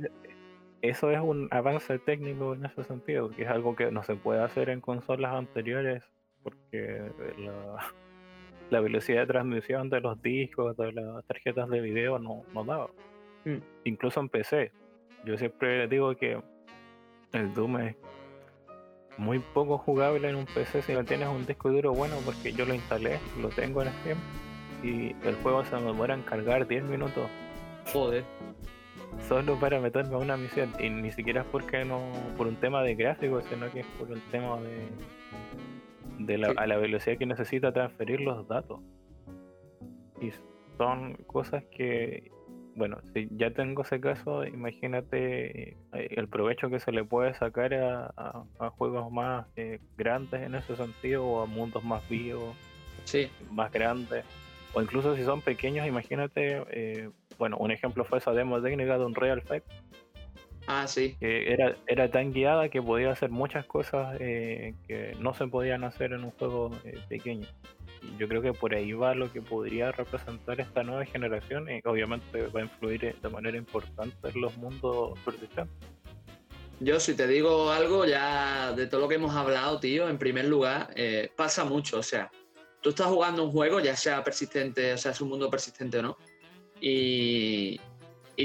Eso, es un avance técnico en ese sentido, que es algo que no se puede hacer en consolas anteriores porque la, velocidad de transmisión de los discos, de las tarjetas de video no, no daba. Mm. Incluso en PC. Yo siempre digo que el Doom es muy poco jugable en un PC si no tienes un disco duro bueno porque yo lo instalé, lo tengo en Steam y el juego se me demora en cargar 10 minutos. Joder. Solo para meterme a una misión. Y ni siquiera es porque no, por un tema de gráficos, sino que es por el tema de, de la, a la velocidad que necesita transferir los datos. Y son cosas que, bueno, si ya tengo ese caso, imagínate eh, el provecho que se le puede sacar a, a, juegos más eh, grandes en ese sentido o a mundos más vivos, sí. más grandes o incluso si son pequeños, imagínate, eh, bueno, un ejemplo fue esa demo técnica de un Real Effect. Ah, sí. Que era, era tan guiada que podía hacer muchas cosas eh, que no se podían hacer en un juego eh, pequeño. Yo creo que por ahí va lo que podría representar esta nueva generación y obviamente va a influir de manera importante en los mundos persistentes. Yo si te digo algo ya de todo lo que hemos hablado, tío, en primer lugar, pasa mucho, o sea, tú estás jugando un juego, ya sea persistente, o sea, es un mundo persistente o no, y,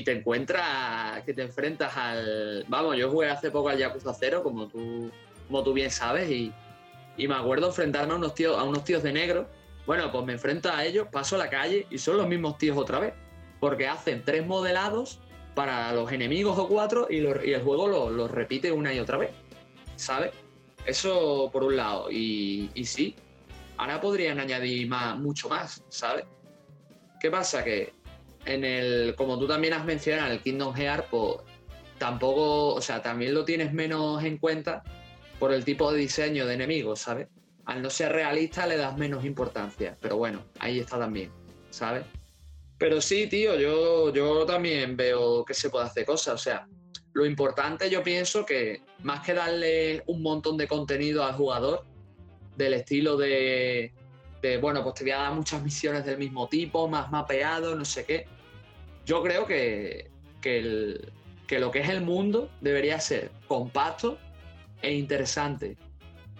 te encuentras que te enfrentas al. Vamos, yo jugué hace poco al Yakuza 0, como tú, como tú bien sabes, y, me acuerdo enfrentarme a unos, tíos, a unos tíos de negro. Bueno, pues me enfrento a ellos, paso a la calle y son los mismos tíos otra vez, porque hacen tres modelados para los enemigos o cuatro y, el juego los lo repite una y otra vez, ¿sabes? Eso por un lado. Y, y sí, ahora podrían añadir más, mucho más, ¿sabes? ¿Qué pasa? Que en el, como tú también has mencionado, el Kingdom Hearts, pues tampoco, o sea, también lo tienes menos en cuenta por el tipo de diseño de enemigos, ¿sabes? Al no ser realista le das menos importancia, pero bueno, ahí está también, ¿sabes? Pero sí, tío, yo, yo también veo que se puede hacer cosas, o sea, lo importante yo pienso que más que darle un montón de contenido al jugador, del estilo de, bueno, pues te voy a dar muchas misiones del mismo tipo, más mapeado, no sé qué. Yo creo que, que, lo que es el mundo debería ser compacto e interesante.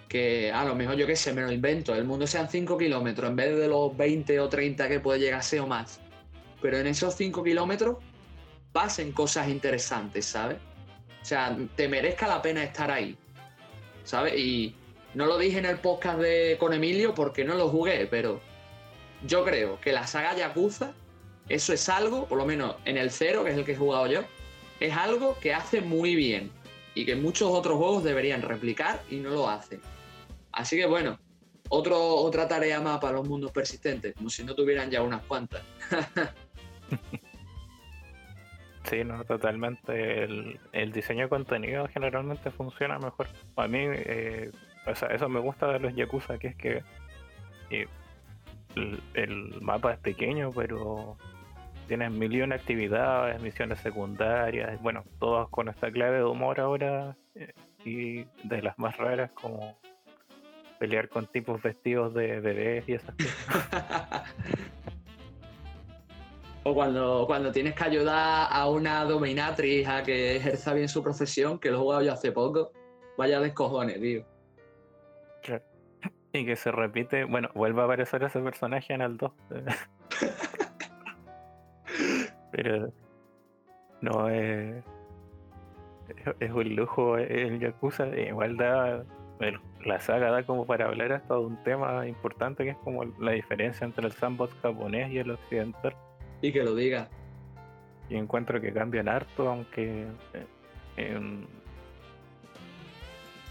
Que a lo mejor yo qué sé, me lo invento, el mundo sean 5 kilómetros en vez de los 20 o 30 que puede llegar a ser o más. Pero en esos 5 kilómetros pasen cosas interesantes, ¿sabes? O sea, te merezca la pena estar ahí, ¿sabes? Y, no lo dije en el podcast de, con Emilio porque no lo jugué, pero yo creo que la saga Yakuza, eso es algo, por lo menos en el cero, que es el que he jugado yo, es algo que hace muy bien y que muchos otros juegos deberían replicar y no lo hacen. Así que bueno, otro, otra tarea más para los mundos persistentes, como si no tuvieran ya unas cuantas. *laughs* Sí, no, totalmente. El, diseño de contenido generalmente funciona mejor. A mí, eh, o sea, eso me gusta de los Yakuza, que es que eh, el, mapa es pequeño, pero tienes millones de actividades, misiones secundarias, bueno, todas con esta clave de humor ahora eh, y de las más raras como pelear con tipos vestidos de bebés y esas cosas. *laughs* o cuando, cuando tienes que ayudar a una dominatriz a que ejerza bien su profesión, que lo he jugado yo hace poco, vaya descojones, tío. Y que se repite, bueno, vuelve a aparecer ese personaje en el 2. *laughs* Pero no es, es un lujo el Yakuza, igual da la saga da como para hablar hasta de un tema importante que es como la diferencia entre el sandbox japonés y el occidental. Y que lo diga. Y encuentro que cambian harto, aunque eh,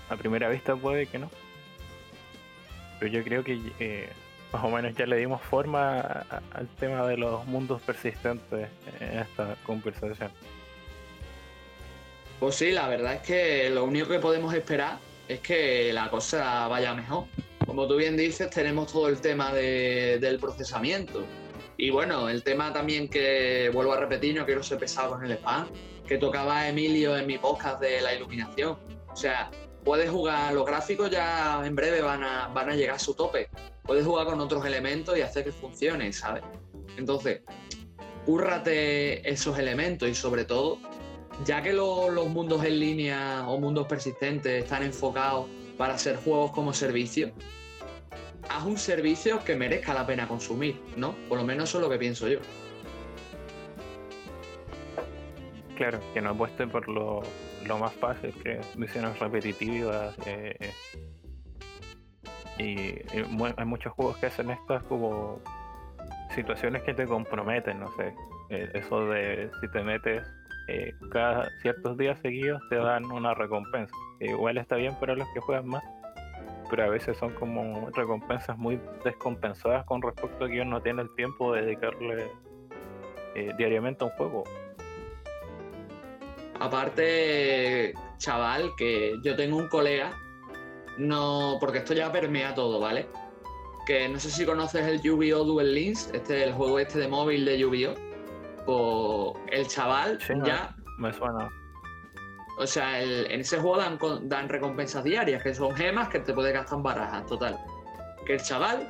a primera vista puede que no. Pero yo creo que eh, más o menos ya le dimos forma al tema de los mundos persistentes en esta conversación. Pues sí, la verdad es que lo único que podemos esperar es que la cosa vaya mejor. Como tú bien dices, tenemos todo el tema del procesamiento. Y bueno, el tema también que vuelvo a repetir, no quiero ser pesado con el spam, que tocaba Emilio en mi podcast de la iluminación. O sea, puedes jugar, los gráficos ya en breve van a, van a llegar a su tope. Puedes jugar con otros elementos y hacer que funcione, ¿sabes? Entonces, cúrrate esos elementos y sobre todo, ya que los mundos en línea o mundos persistentes están enfocados para hacer juegos como servicio, haz un servicio que merezca la pena consumir, ¿no? Por lo menos eso es lo que pienso yo. Claro, que no apueste por lo, más fácil, que es misiones repetitivas. Eh, y, hay muchos juegos que hacen estas como situaciones que te comprometen, no sé. Eh, eso de si te metes eh, cada ciertos días seguidos te dan una recompensa. Igual está bien para los que juegan más, pero a veces son como recompensas muy descompensadas con respecto a que uno no tiene el tiempo de dedicarle diariamente a un juego. Aparte, chaval, que yo tengo un colega, no, porque esto ya permea todo, ¿vale? Que no sé si conoces el Yu-Gi-Oh! Duel Links, este el juego este de móvil de Yu-Gi-Oh! Pues el chaval ya. Me suena. O sea, en ese juego dan, dan recompensas diarias, que son gemas que te puedes gastar en barajas, total. Que el chaval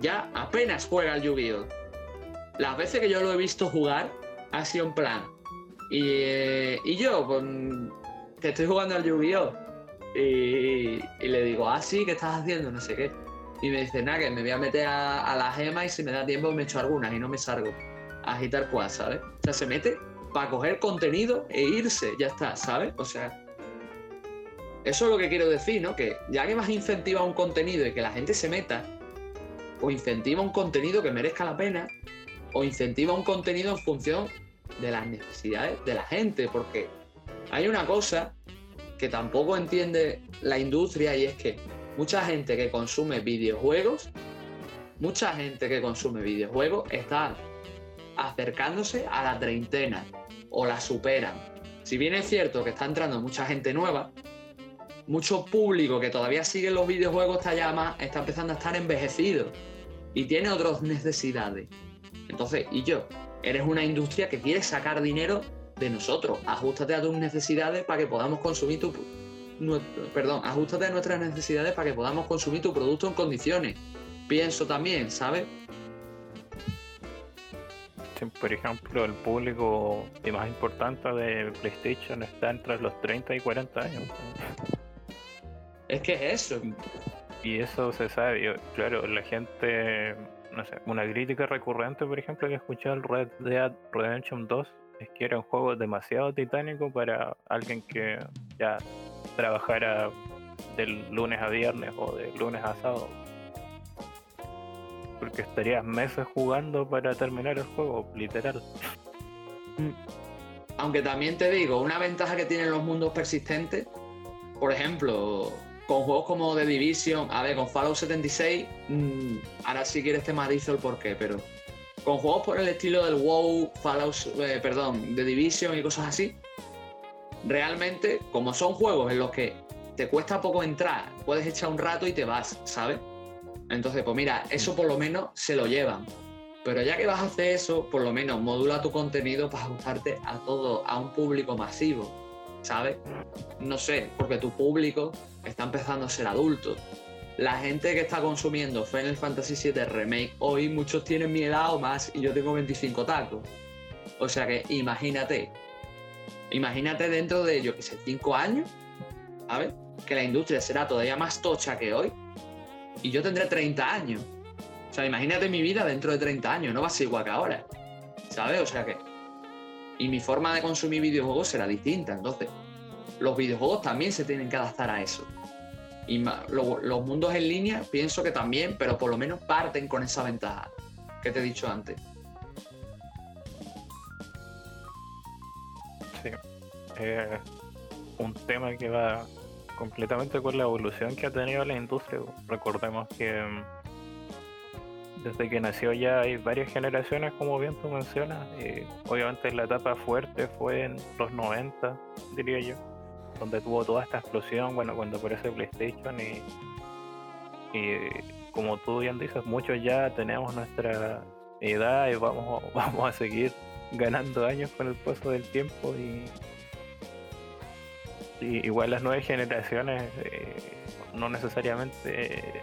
ya apenas juega al Yu-Gi-Oh! Las veces que yo lo he visto jugar, ha sido en plan, y, y yo, pues, que estoy jugando al Yu-Gi-Oh! Y, le digo, ah, sí, ¿qué estás haciendo? No sé qué. Y me dice, nada, que me voy a meter a, la gema y si me da tiempo me echo algunas y no me salgo a agitar cuas, ¿sabes? O sea, se mete para coger contenido e irse, ya está, ¿sabes? O sea, eso es lo que quiero decir, ¿no? Que ya que vas a incentivar un contenido y que la gente se meta, o incentiva un contenido que merezca la pena, o incentiva un contenido en función de las necesidades de la gente, porque hay una cosa que tampoco entiende la industria y es que mucha gente que consume videojuegos, mucha gente que consume videojuegos está acercándose a la treintena o la superan. Si bien es cierto que está entrando mucha gente nueva, mucho público que todavía sigue los videojuegos está ya más, está empezando a estar envejecido y tiene otras necesidades. Entonces, ¿y yo? eres una industria que quiere sacar dinero de nosotros. Ajustate a tus necesidades para que podamos consumir tu. perdón, ajustate a nuestras necesidades para que podamos consumir tu producto en condiciones. Pienso también, ¿sabes? por ejemplo, el público más importante de PlayStation está entre los 30 y 40 años. Es que es eso. Y eso se sabe, claro, la gente no sé, una crítica recurrente, por ejemplo, que he escuchado el Red Dead Redemption 2 es que era un juego demasiado titánico para alguien que ya trabajara del lunes a viernes o de lunes a sábado. Porque estarías meses jugando para terminar el juego, literal. Mm. Aunque también te digo, una ventaja que tienen los mundos persistentes, por ejemplo, con juegos como The Division, a ver, con Fallout 76, mm, ahora sí quieres te matizo el porqué, pero con juegos por el estilo del WoW, Fallout, eh, perdón, The Division y cosas así, realmente, como son juegos en los que te cuesta poco entrar, puedes echar un rato y te vas, ¿sabes? Entonces, pues mira, eso por lo menos se lo llevan. Pero ya que vas a hacer eso, por lo menos modula tu contenido para ajustarte a todo, a un público masivo, ¿sabes? No sé, porque tu público está empezando a ser adulto. La gente que está consumiendo Final Fantasy VII Remake hoy, muchos tienen mi edad o más y yo tengo 25 tacos. O sea que imagínate, imagínate dentro de, yo que sé, 5 años, ¿sabes? Que la industria será todavía más tocha que hoy y yo tendré 30 años. O sea, imagínate mi vida dentro de 30 años, no va a ser igual que ahora. ¿Sabes? O sea que. Y mi forma de consumir videojuegos será distinta. Entonces, los videojuegos también se tienen que adaptar a eso. Y los mundos en línea pienso que también, pero por lo menos parten con esa ventaja que te he dicho antes. Sí. Eh, un tema que va completamente con la evolución que ha tenido la industria. Recordemos que mm, desde que nació ya hay varias generaciones, como bien tú mencionas. Y obviamente la etapa fuerte fue en los 90, diría yo, donde tuvo toda esta explosión, bueno, cuando aparece PlayStation y, y como tú bien dices, muchos ya tenemos nuestra edad y vamos, *laughs* vamos a seguir ganando años con el paso del tiempo y igual las nuevas generaciones eh, no necesariamente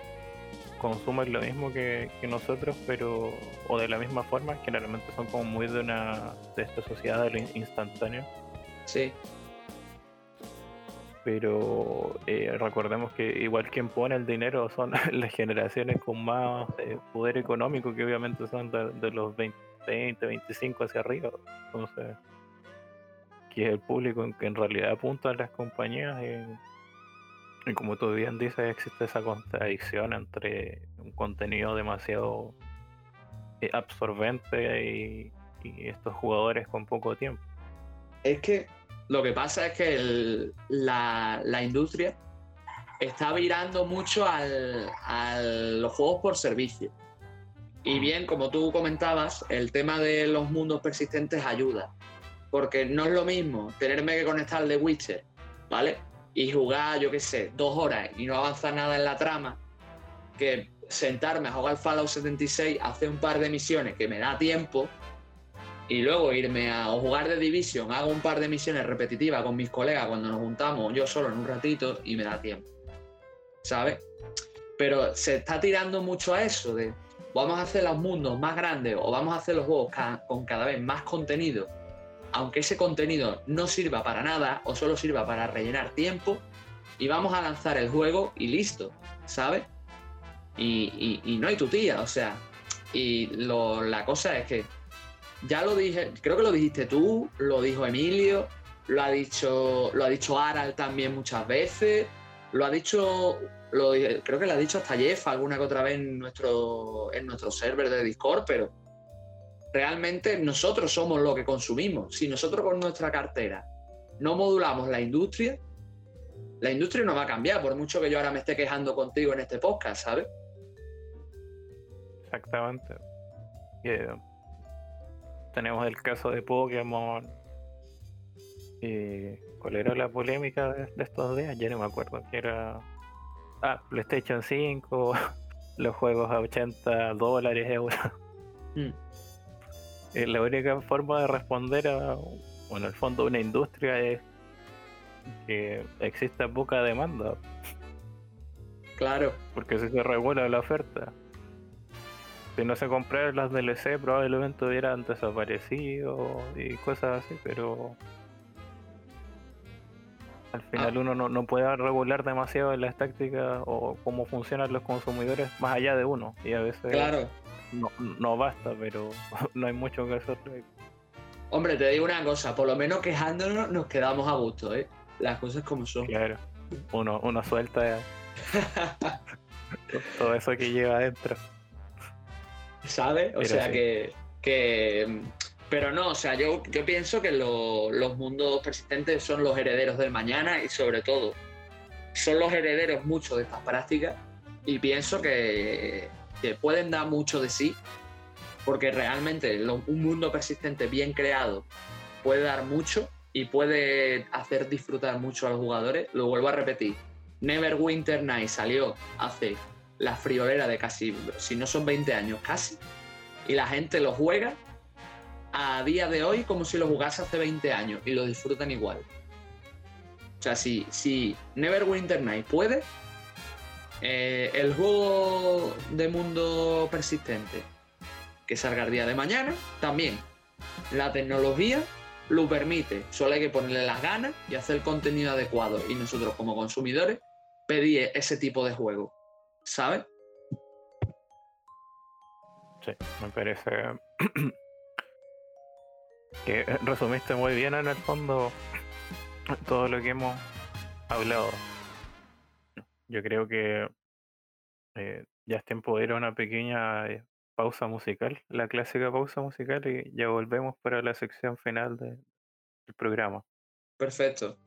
consumen lo mismo que, nosotros, pero o de la misma forma, generalmente son como muy de una de esta sociedad de lo instantáneo. Sí. Pero eh, recordemos que igual quien pone el dinero son *laughs* las generaciones con más eh, poder económico, que obviamente son de, de los 20, 20, 25 hacia arriba. Entonces, que es el público en que en realidad apuntan las compañías. Y como tú bien dices, existe esa contradicción entre un contenido demasiado eh, absorbente y, estos jugadores con poco tiempo. Es que lo que pasa es que la, industria está virando mucho al, a los juegos por servicio. Y bien, como tú comentabas, el tema de los mundos persistentes ayuda porque no es lo mismo tenerme que conectar de Witcher, ¿vale? Y jugar, yo qué sé, dos horas y no avanzar nada en la trama, que sentarme a jugar Fallout 76, hacer un par de misiones que me da tiempo y luego irme a jugar de Division, hago un par de misiones repetitivas con mis colegas cuando nos juntamos, yo solo en un ratito y me da tiempo. ¿Sabes? Pero se está tirando mucho a eso de vamos a hacer los mundos más grandes o vamos a hacer los juegos con cada vez más contenido aunque ese contenido no sirva para nada o solo sirva para rellenar tiempo, y vamos a lanzar el juego y listo, ¿sabes? Y, no hay tu tía, o sea, y la cosa es que ya lo dije, creo que lo dijiste tú, lo dijo Emilio, lo ha dicho, lo ha dicho Aral también muchas veces, lo ha dicho, lo, creo que lo ha dicho hasta Jeff alguna que otra vez en nuestro, en nuestro server de Discord, pero realmente nosotros somos lo que consumimos. Si nosotros con nuestra cartera no modulamos la industria, la industria no va a cambiar, por mucho que yo ahora me esté quejando contigo en este podcast, ¿sabes? Exactamente. tenemos el caso de Pokémon. Y, ¿Cuál era la polémica de, estos días? Ya no me acuerdo. Que era. Ah, PlayStation 5, *laughs* los juegos a 80 dólares, euros. Mm. Eh, la única forma de responder a, bueno, el fondo, una industria es que exista poca demanda. Claro. Porque si se regula la oferta. Si no se compraran las DLC, probablemente hubieran desaparecido y cosas así, pero al final ah. uno no, no, puede regular demasiado las tácticas o cómo funcionan los consumidores más allá de uno. Y a veces claro no, no basta, pero *laughs* no hay mucho que hacer. Hombre, te digo una cosa, por lo menos quejándonos nos quedamos a gusto, ¿eh? Las cosas como son. Claro, uno, uno suelta *laughs* todo eso que lleva adentro. ¿Sabes? O sea que, que... Pero no, o sea, yo, yo pienso que los mundos persistentes son los herederos del mañana y sobre todo son los herederos mucho de estas prácticas y pienso que que pueden dar mucho de sí, porque realmente un mundo persistente bien creado puede dar mucho y puede hacer disfrutar mucho a los jugadores. Lo vuelvo a repetir, Neverwinter Night salió hace la friolera de casi, si no son 20 años, casi, y la gente lo juega a día de hoy como si lo jugase hace 20 años y lo disfrutan igual. O sea, si, si Neverwinter Night puede, eh, el juego de mundo persistente que salga el día de mañana, también la tecnología lo permite. Solo hay que ponerle las ganas y hacer contenido adecuado. Y nosotros como consumidores pedir ese tipo de juego. ¿Sabes? Sí, me parece *clears throat* que resumiste muy bien en el fondo todo lo que hemos hablado yo creo que eh, ya es tiempo de ir a una pequeña eh, pausa musical, la clásica pausa musical, y ya volvemos para la sección final del programa. Perfecto.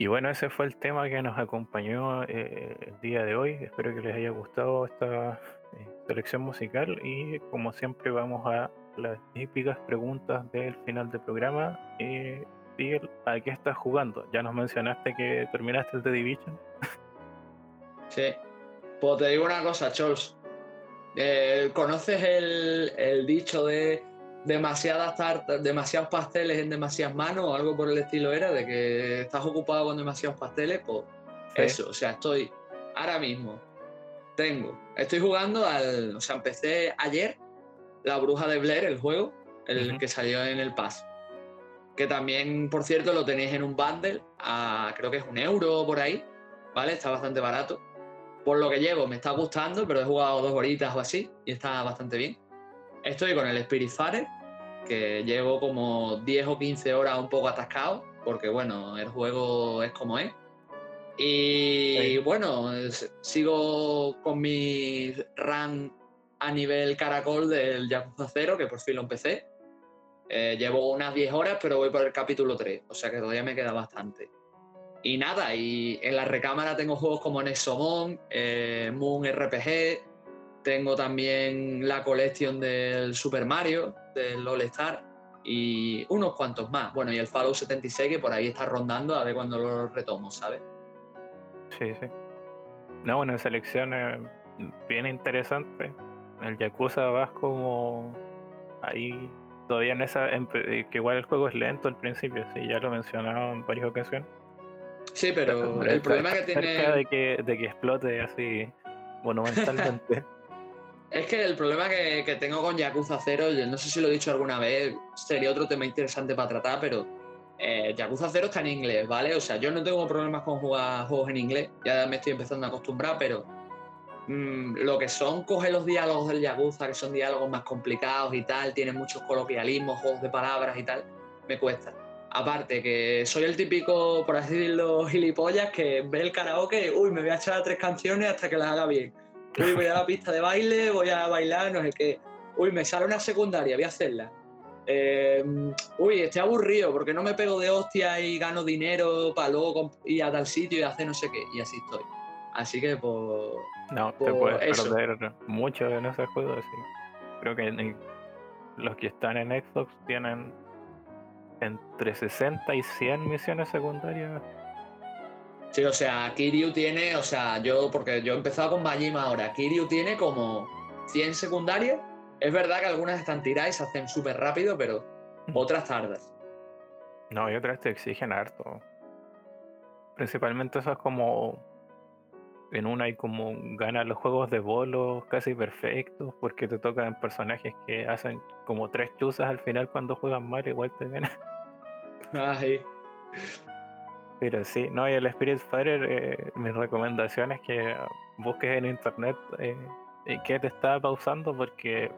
Y bueno, ese fue el tema que nos acompañó eh, el día de hoy. Espero que les haya gustado esta eh, selección musical y como siempre vamos a las típicas preguntas del final del programa. Eh, ¿a qué estás jugando? Ya nos mencionaste que terminaste el The Division. Sí. Pues te digo una cosa, Chols. Eh, ¿Conoces el, el dicho de demasiadas tartas, demasiados pasteles en demasiadas manos o algo por el estilo era, de que estás ocupado con demasiados pasteles, pues eso, o sea, estoy ahora mismo, tengo, estoy jugando al, o sea, empecé ayer La Bruja de Blair, el juego, el que salió en el Pass, que también, por cierto, lo tenéis en un bundle a, creo que es un euro por ahí, ¿vale? Está bastante barato. Por lo que llevo, me está gustando, pero he jugado dos horitas o así y está bastante bien. Estoy con el Spiritfarer, que llevo como 10 o 15 horas un poco atascado, porque bueno, el juego es como es. Y bueno, sigo con mi run a nivel caracol del Yakuza 0, que por fin lo empecé. Eh, llevo unas 10 horas, pero voy por el capítulo 3, o sea que todavía me queda bastante. Y nada, y en la recámara tengo juegos como Nexomon, eh, Moon RPG, tengo también la colección del Super Mario, del All Star y unos cuantos más. Bueno, y el Fallout 76 que por ahí está rondando a ver cuándo lo retomo, ¿sabes? Sí, sí. No, bueno, en selecciones bien interesante. El Yakuza vas como ahí todavía en esa que igual el juego es lento al principio, sí, ya lo he mencionado en varias ocasiones. Sí, pero el problema que tiene de que, de que explote así monumentalmente. *laughs* es que el problema que, tengo con Yakuza 0, no sé si lo he dicho alguna vez, sería otro tema interesante para tratar, pero eh, Yakuza 0 está en inglés, ¿vale? O sea, yo no tengo problemas con jugar juegos en inglés, ya me estoy empezando a acostumbrar, pero mm, lo que son, coge los diálogos del Yakuza, que son diálogos más complicados y tal, tienen muchos coloquialismos, juegos de palabras y tal, me cuesta. Aparte que soy el típico, por así decirlo, gilipollas que ve el karaoke, uy, me voy a echar tres canciones hasta que las haga bien. Uy, voy a la *laughs* pista de baile, voy a bailar, no sé qué. Uy, me sale una secundaria, voy a hacerla. Eh, uy, estoy aburrido porque no me pego de hostia y gano dinero para luego ir a tal sitio y hacer no sé qué. Y así estoy. Así que, pues. No, te puedes perder mucho en ese juego. Sí. Creo que los que están en Xbox tienen entre 60 y 100 misiones secundarias. Sí, o sea, Kiryu tiene, o sea, yo, porque yo he empezado con Majima ahora, Kiryu tiene como 100 secundarias. Es verdad que algunas están tiradas y se hacen súper rápido, pero otras tardas. No, y otras te exigen harto. Principalmente eso es como. En una hay como ganar los juegos de bolos casi perfectos, porque te tocan personajes que hacen como tres chuzas al final cuando juegan mal, igual te ganan. *laughs* Pero sí, no, y el Spirit Fighter, eh, mi recomendación es que busques en internet eh, qué te está pausando porque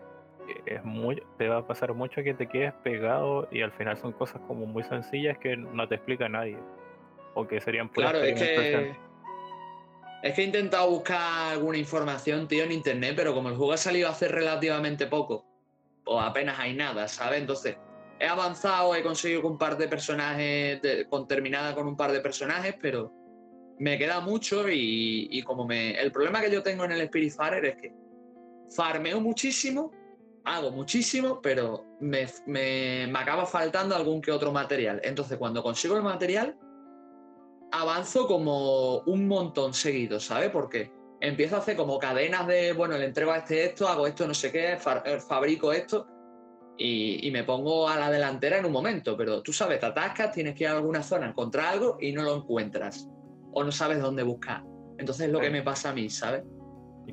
es muy, te va a pasar mucho que te quedes pegado y al final son cosas como muy sencillas que no te explica nadie. O que serían Claro, es que, es que he intentado buscar alguna información, tío, en internet, pero como el juego ha salido hace relativamente poco, o apenas hay nada, ¿sabes? Entonces, he avanzado, he conseguido un par de personajes, con terminada con un par de personajes, pero me queda mucho y, como me... El problema que yo tengo en el Spirit Fighter es que farmeo muchísimo, hago muchísimo, pero me, me, me acaba faltando algún que otro material. Entonces cuando consigo el material, avanzo como un montón seguido, ¿sabes? Porque empiezo a hacer como cadenas de, bueno, le entrego a este esto, hago esto, no sé qué, fabrico esto y, me pongo a la delantera en un momento, pero tú sabes, te atascas, tienes que ir a alguna zona, encontrar algo y no lo encuentras. O no sabes dónde buscar. Entonces es lo que me pasa a mí, ¿sabes?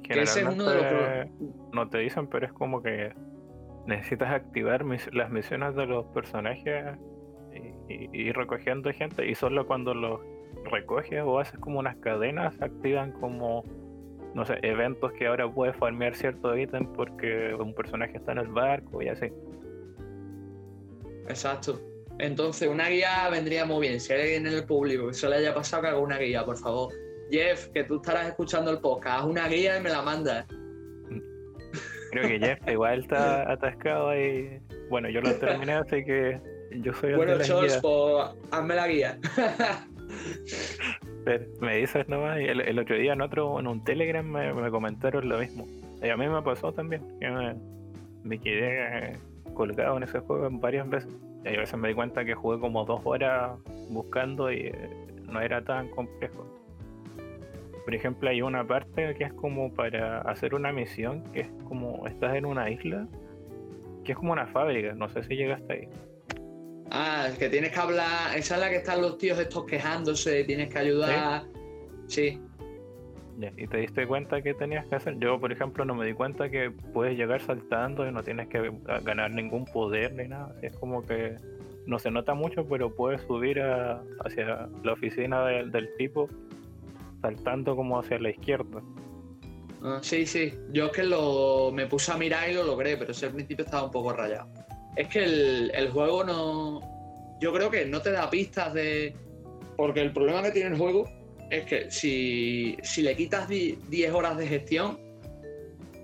que ese es uno de los... No te dicen, pero es como que necesitas activar las misiones de los personajes y, ir recogiendo gente y solo cuando los recoges o haces como unas cadenas activan como no sé, eventos que ahora puedes farmear cierto ítem porque un personaje está en el barco y así. Exacto. Entonces, una guía vendría muy bien. Si hay alguien en el público que se le haya pasado, que haga una guía, por favor. Jeff, que tú estarás escuchando el podcast, haz una guía y me la mandas. Creo que Jeff igual está *laughs* atascado ahí. Bueno, yo lo terminé, así que yo soy el Bueno, Charles, pues hazme la guía. *laughs* me dices nomás, y el, otro día en otro, en un Telegram me, comentaron lo mismo. Y a mí me pasó también, que me, quedé colgado en ese juego varias veces. Y a veces me di cuenta que jugué como dos horas buscando y eh, no era tan complejo. Por ejemplo, hay una parte que es como para hacer una misión, que es como estás en una isla, que es como una fábrica, no sé si llegaste ahí. Ah, es que tienes que hablar, esa es la que están los tíos estos quejándose, tienes que ayudar. Sí. ¿Y te diste cuenta que tenías que hacer? Yo, por ejemplo, no me di cuenta que puedes llegar saltando y no tienes que ganar ningún poder ni nada. es como que no se nota mucho, pero puedes subir hacia la oficina del tipo saltando como hacia la izquierda. Ah, sí, sí. Yo es que lo, me puse a mirar y lo logré, pero ese al principio estaba un poco rayado. Es que el, juego no. Yo creo que no te da pistas de. Porque el problema que tiene el juego es que si, si le quitas 10 horas de gestión,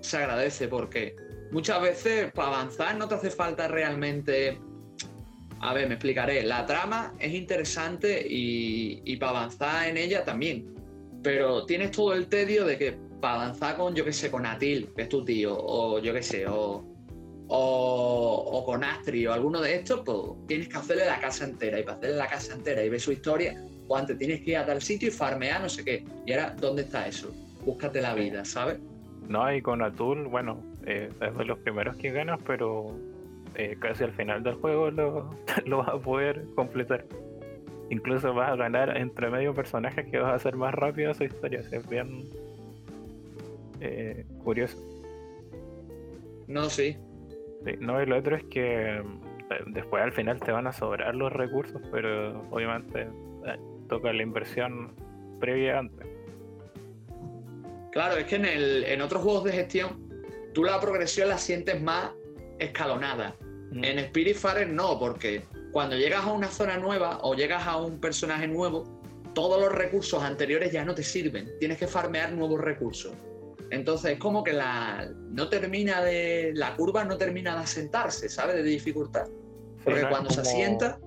se agradece, porque muchas veces para avanzar no te hace falta realmente. A ver, me explicaré. La trama es interesante y, y para avanzar en ella también. Pero tienes todo el tedio de que para avanzar con, yo qué sé, con Atil, que es tu tío, o yo qué sé, o o, con Astri o alguno de estos, pues tienes que hacerle la casa entera. Y para hacerle la casa entera y ver su historia, pues antes tienes que ir a tal sitio y farmear no sé qué. Y ahora, ¿dónde está eso? Búscate la vida, ¿sabes? No, y con Atul, bueno, eh, es de los primeros que ganas, pero eh, casi al final del juego lo, *laughs* lo vas a poder completar. Incluso vas a ganar entre medio personajes que vas a hacer más rápido su historia. es bien eh, curioso. No, sí. Sí, no, y lo otro es que eh, después al final te van a sobrar los recursos, pero obviamente eh, toca la inversión previa antes. Claro, es que en, el, en otros juegos de gestión tú la progresión la sientes más escalonada. Mm. En Spiritfarer no, porque cuando llegas a una zona nueva o llegas a un personaje nuevo, todos los recursos anteriores ya no te sirven. Tienes que farmear nuevos recursos. Entonces es como que la no termina de. la curva no termina de asentarse, ¿sabes? De dificultad. Porque cuando se asienta,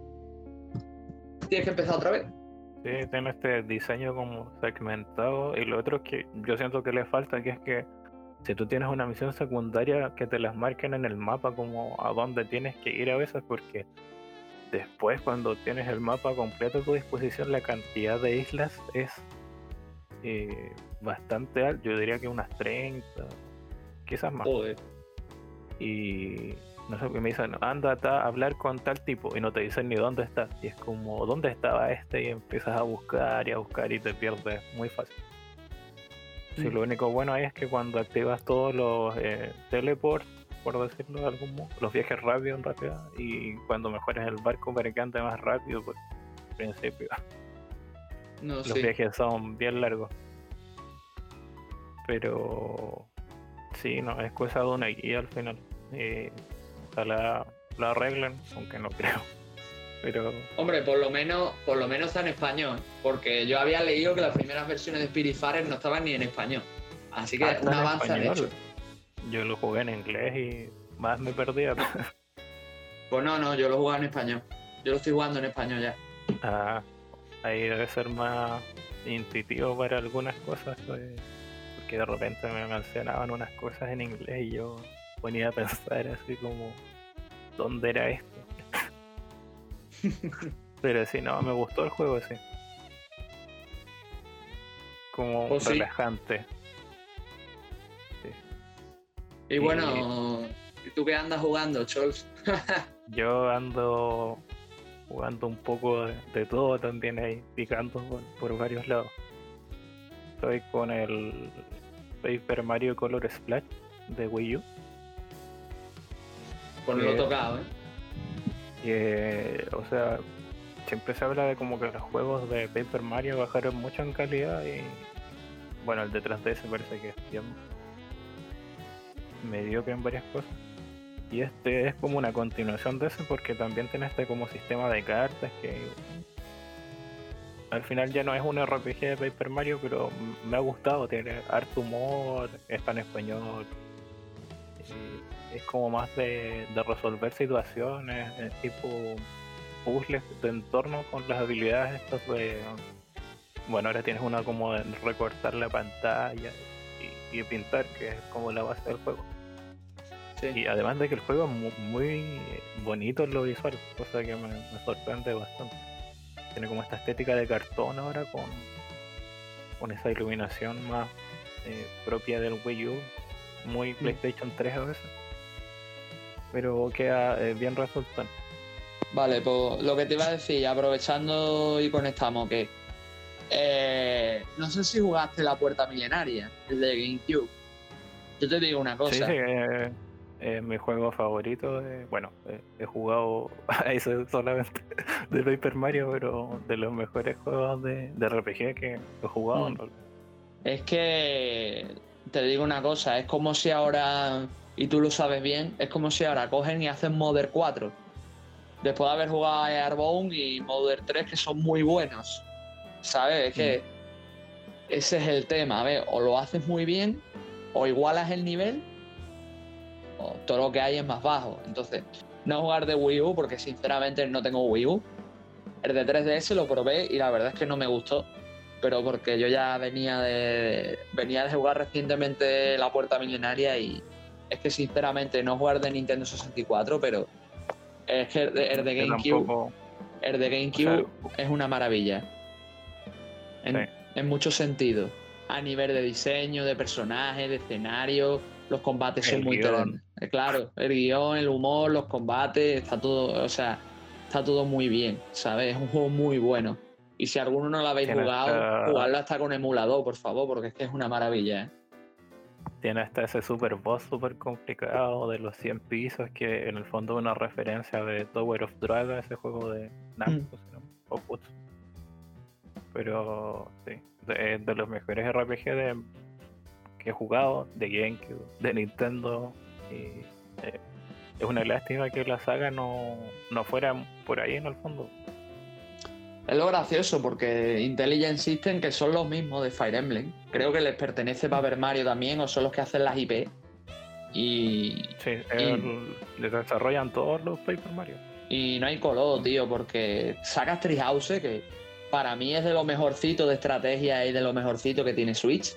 tienes que empezar otra vez. Sí, tiene este diseño como segmentado y lo otro es que yo siento que le falta que es que si tú tienes una misión secundaria que te las marquen en el mapa como a dónde tienes que ir a veces porque después cuando tienes el mapa completo a tu disposición la cantidad de islas es eh, bastante alta, yo diría que unas 30, quizás más. Joder. y no sé, me dicen, anda a hablar con tal tipo y no te dicen ni dónde está. Y es como, ¿dónde estaba este? Y empiezas a buscar y a buscar y te pierdes muy fácil. Sí, Mm. lo único bueno ahí es que cuando activas todos los eh, teleports, por decirlo de algún modo, los viajes rápidos en realidad, y cuando mejoras el barco para que ande más rápido, pues al principio No, los sí. viajes son bien largos. Pero sí, no, es cosa de una guía al final. Eh, ojalá la arreglen, aunque no creo. Pero Hombre, por lo menos, por lo menos está en español, porque yo había leído que las primeras versiones de Spiritfarer no estaban ni en español. Así que Ah, un avance español. hecho. yo lo jugué en inglés y más me perdía. *laughs* Pues no, no, yo lo jugaba en español. Yo lo estoy jugando en español ya. Ah, ahí debe ser más intuitivo para algunas cosas, pues, porque de repente me mencionaban unas cosas en inglés y yo ponía a pensar así como, ¿dónde era esto? *laughs* Pero sí, no, me gustó el juego, sí. Como sí. relajante. Y Y- bueno, ¿y tú qué andas jugando, Chols? *laughs* Yo ando jugando un poco de, de todo también ahí, picando por, por varios lados. Estoy con el Paper Mario Color Splash de Wii U. No lo Eh, tocado, ¿eh? que, o sea, siempre se habla de como que los juegos de Paper Mario bajaron mucho en calidad y bueno, el de 3DS parece que es bien mediocre en varias cosas. Y este es como una continuación de eso porque también tiene este como sistema de cartas que al final ya no es un RPG de Paper Mario, pero me ha gustado, tiene harto humor, está en español. es como más de, de resolver situaciones, tipo puzzles de entorno con las habilidades estas de... Bueno, ahora tienes una como de recortar la pantalla y, y pintar, que es como la base del juego. Sí. Y además de que el juego es mu- muy, bonito en lo visual, cosa que me, me sorprende bastante. Tiene como esta estética de cartón ahora con, con esa iluminación más eh, propia del Wii U, muy PlayStation 3 a veces. Pero queda eh, bien resultante. Vale, pues lo que te iba a decir, aprovechando y conectamos, que eh, no sé si jugaste la puerta milenaria, el de GameCube. Yo te digo una Sí, cosa. sí, eh, es mi juego favorito. de- bueno, eh, he jugado *laughs* a ese solamente *laughs* de Paper Mario, pero de los mejores juegos de, de RPG que he jugado. Mm. Es que te digo una cosa, es como si ahora, y tú lo sabes bien, es como si ahora cogen y hacen Modern 4. Después de haber jugado a Airbound y Modern 3, que son muy buenos. ¿Sabes? Es que ese es el tema. A ver, o lo haces muy bien, o igualas el nivel, o todo lo que hay es más bajo. Entonces, no jugar de Wii U, porque sinceramente no tengo Wii U. El de 3DS lo probé y la verdad es que no me gustó pero porque yo ya venía de venía de jugar recientemente la puerta milenaria y es que sinceramente no jugar de Nintendo 64 pero es que el de, el de Que GameCube tampoco- el de GameCube es una maravilla en, Sí. en muchos sentidos a nivel de diseño de personajes de escenario los combates son muy interesantes. Eh, claro el guion el humor los combates está todo o sea está todo muy bien sabes es un juego muy bueno. Y si alguno no lo habéis jugado hasta- jugadlo hasta con emulador por favor porque es que es una maravilla ¿eh? tiene hasta ese super boss super complicado de los 100 pisos que en el fondo es una referencia de Tower of Dragon, ese juego de Namco, o Pero sí, de, de, los mejores RPG de, que he jugado, de GameCube, de Nintendo. Y, eh, es una lástima que la saga no, no fuera por ahí en el fondo. Es lo gracioso porque Intelligent System, que son los mismos de Fire Emblem, creo que les pertenece Paper Mario también, o son los que hacen las IP. Y. Sí, les desarrollan todos los Paper Mario. Y no hay color, tío, porque sacas Treehouse, que para mí es de lo mejorcito de estrategia y de lo mejorcito que tiene Switch.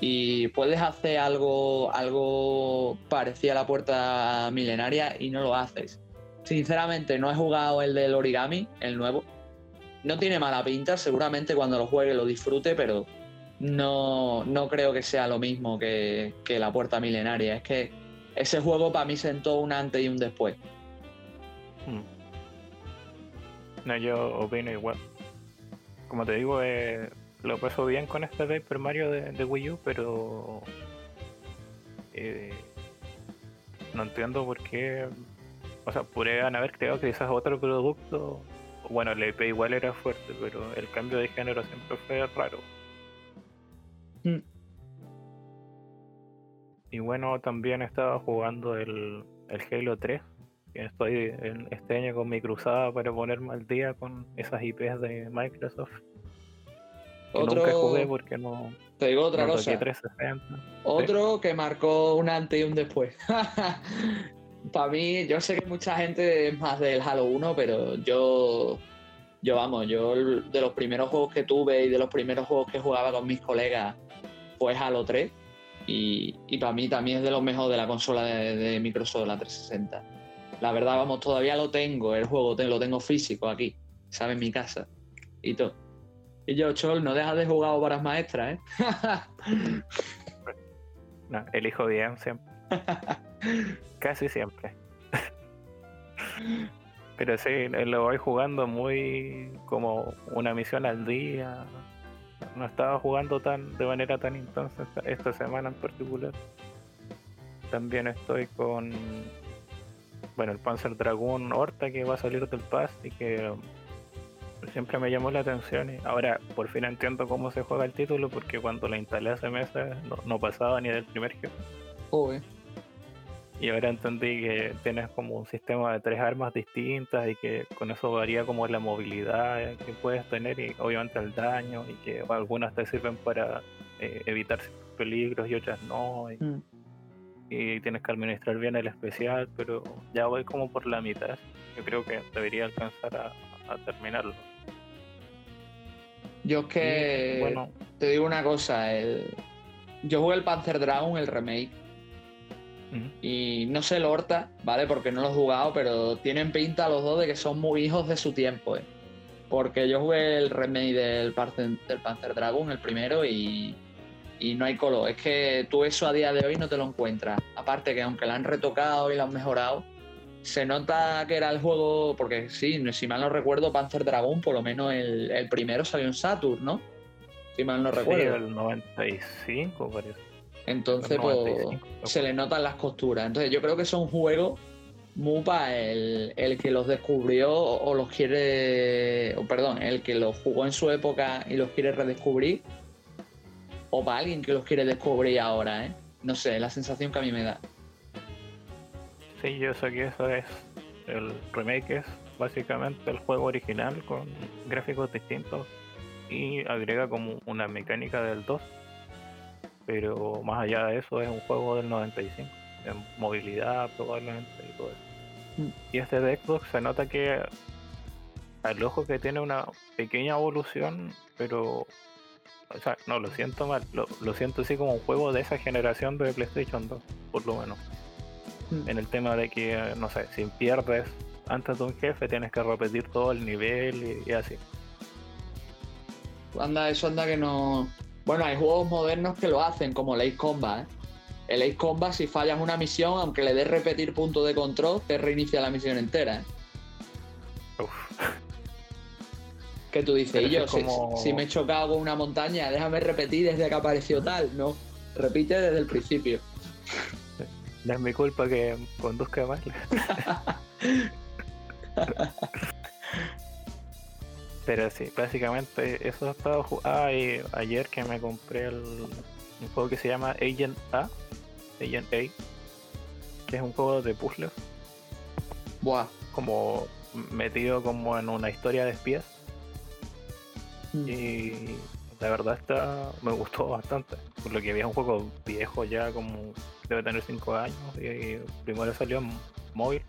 Y puedes hacer algo, algo parecido a la puerta milenaria y no lo haces. Sinceramente, no he jugado el del origami, el nuevo no tiene mala pinta, seguramente cuando lo juegue lo disfrute, pero no, no creo que sea lo mismo que, la puerta milenaria. Es que ese juego para mí sentó un antes y un después. Hmm. No, yo opino igual. Como te digo, eh, lo paso bien con este Paper Mario de, Wii U, pero eh, no entiendo por qué. O sea, podrían haber creado quizás otro producto bueno, el EP igual era fuerte, pero el cambio de género siempre fue raro. Mm. Y bueno, también estaba jugando el, el Halo 3. Que estoy en este año con mi cruzada para ponerme al día con esas IPs de Microsoft. Nunca jugué porque no. Te digo otra cosa. Otro que marcó un antes y un después. *laughs* para mí, yo sé que mucha gente es más del Halo 1, pero yo, yo vamos, yo de los primeros juegos que tuve y de los primeros juegos que jugaba con mis colegas fue Halo 3 y, para mí también es de los mejores de la consola de, Microsoft, la 360. La verdad, vamos, todavía lo tengo, el juego lo tengo físico aquí, ¿sabes? En mi casa y todo. Y yo, Chol, no dejas de jugar horas maestras, ¿eh? *laughs* no, elijo bien siempre. *laughs* Casi siempre. Pero sí, lo voy jugando muy como una misión al día. No estaba jugando tan de manera tan intensa esta, semana en particular. También estoy con bueno el Panzer Dragoon Horta que va a salir del Pass y que siempre me llamó la atención y ahora por fin entiendo cómo se juega el título porque cuando lo instalé hace meses no, pasaba ni del primer jefe. Y ahora entendí que tienes como un sistema de tres armas distintas y que con eso varía como la movilidad que puedes tener y obviamente el daño y que algunas te sirven para eh, evitar peligros y otras no. Mm. Y, tienes que administrar bien el especial, pero ya voy como por la mitad. Yo creo que debería alcanzar a, terminarlo. Yo es que bueno, te digo una cosa, el... yo jugué el Panzer Dragon, el remake y no sé el Horta, ¿vale? Porque no lo he jugado, pero tienen pinta los dos de que son muy hijos de su tiempo, ¿eh? Porque yo jugué el remake del, del Panzer Dragon, el primero, y, y no hay color. Es que tú eso a día de hoy no te lo encuentras. Aparte que aunque lo han retocado y lo han mejorado, se nota que era el juego, porque sí, si mal no recuerdo, Panzer Dragon, por lo menos el, el primero salió en Saturn, ¿no? Si mal no recuerdo. El 95 parece. Entonces, pues, se le notan las costuras. Entonces, yo creo que son juegos muy para el, que los descubrió o los quiere, o perdón, el que los jugó en su época y los quiere redescubrir, o para alguien que los quiere descubrir ahora, ¿eh? No sé, la sensación que a mí me da. Sí, yo sé que eso es el remake, es básicamente el juego original con gráficos distintos y agrega como una mecánica del 2 pero más allá de eso es un juego del 95, en movilidad probablemente y todo eso. Mm. Y este de Xbox se nota que al ojo que tiene una pequeña evolución, pero o sea, no, lo siento mal, lo, siento así como un juego de esa generación de PlayStation 2, por lo menos. Mm. En el tema de que, no sé, si pierdes antes de un jefe tienes que repetir todo el nivel y, y así. Anda, eso anda que no, bueno, hay juegos modernos que lo hacen, como el Ace Combat. ¿eh? El Ace Combat, si fallas una misión, aunque le des repetir punto de control, te reinicia la misión entera. ¿eh? *laughs* ¿Qué tú dices? Y yo, si, me he chocado con una montaña, déjame repetir desde que apareció tal, ¿no? Repite desde el principio. No es mi culpa que conduzca mal. Pero sí, básicamente eso he estado jugando. Ah, y ayer que me compré el, un juego que se llama Agent A. Agent A. Que es un juego de puzzles. Buah. Como metido como en una historia de espías. Mm. Y la verdad está me gustó bastante. Por lo que había un juego viejo ya como debe tener 5 años y primero salió en móvil.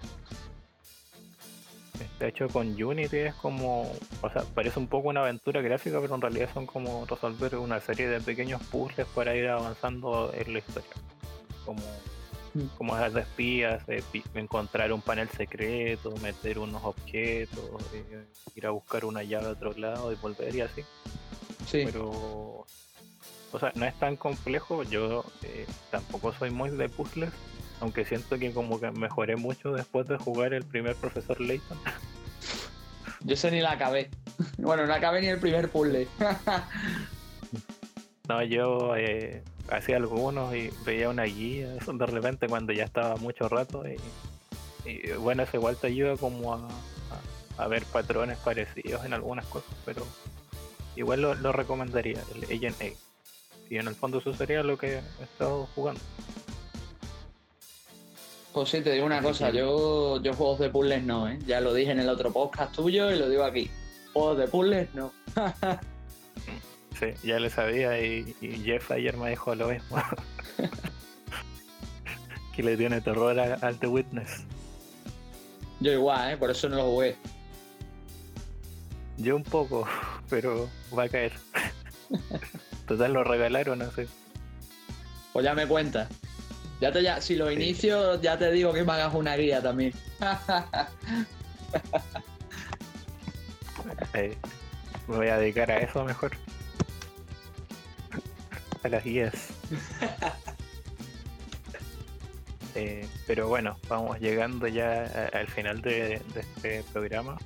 De hecho con Unity es como, o sea, parece un poco una aventura gráfica, pero en realidad son como resolver una serie de pequeños puzzles para ir avanzando en la historia. Como. Como de espías, de encontrar un panel secreto, meter unos objetos, eh, ir a buscar una llave a otro lado y volver y así. Sí. Pero, o sea, no es tan complejo. Yo eh, tampoco soy muy de puzzles, aunque siento que como que mejoré mucho después de jugar el primer profesor Layton. *laughs* Yo sé ni la acabé. *laughs* Bueno, no acabé ni el primer puzzle. *laughs* No, yo eh, hacía algunos y veía una guía *laughs* de repente cuando ya estaba mucho rato y, y, bueno, eso igual te ayuda como a, a- a ver patrones parecidos en algunas cosas, pero igual lo, lo recomendaría, el Agent A. Y en el fondo eso sería lo que he estado jugando. Pues sí, te digo una cosa, yo, yo juegos de puzzles no, ¿eh? Ya lo dije en el otro podcast tuyo y lo digo aquí. Juegos de puzzles no. *laughs* Sí, ya le sabía y, y Jeff ayer me dijo lo mismo. *laughs* que le tiene terror a- al The Witness. Yo igual, ¿eh? Por eso no lo jugué. Yo un poco, pero va a caer. Total lo regalaron así. Pues ya me cuentas. Ya te, ya, si lo Sí. inicio, ya te digo que me hagas una guía también. *laughs* Eh, me voy a dedicar a eso mejor. A las guías. Eh, pero bueno, vamos llegando ya al final de, de este programa.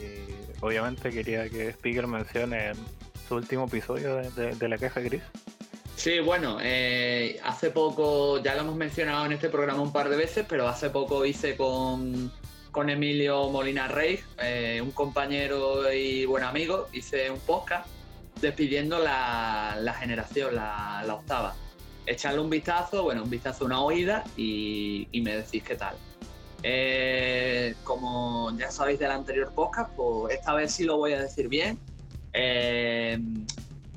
Eh, obviamente quería que Speaker mencione su último episodio de, de- de la caja gris. Sí, bueno, eh, hace poco, ya lo hemos mencionado en este programa un par de veces, pero hace poco hice con, con Emilio Molina Rey, eh, un compañero y buen amigo, hice un podcast despidiendo la, la generación, la, octava. Echarle un vistazo, bueno, un vistazo, una oída y, y me decís qué tal. Eh, como ya sabéis del anterior podcast, pues esta vez sí lo voy a decir bien. Eh,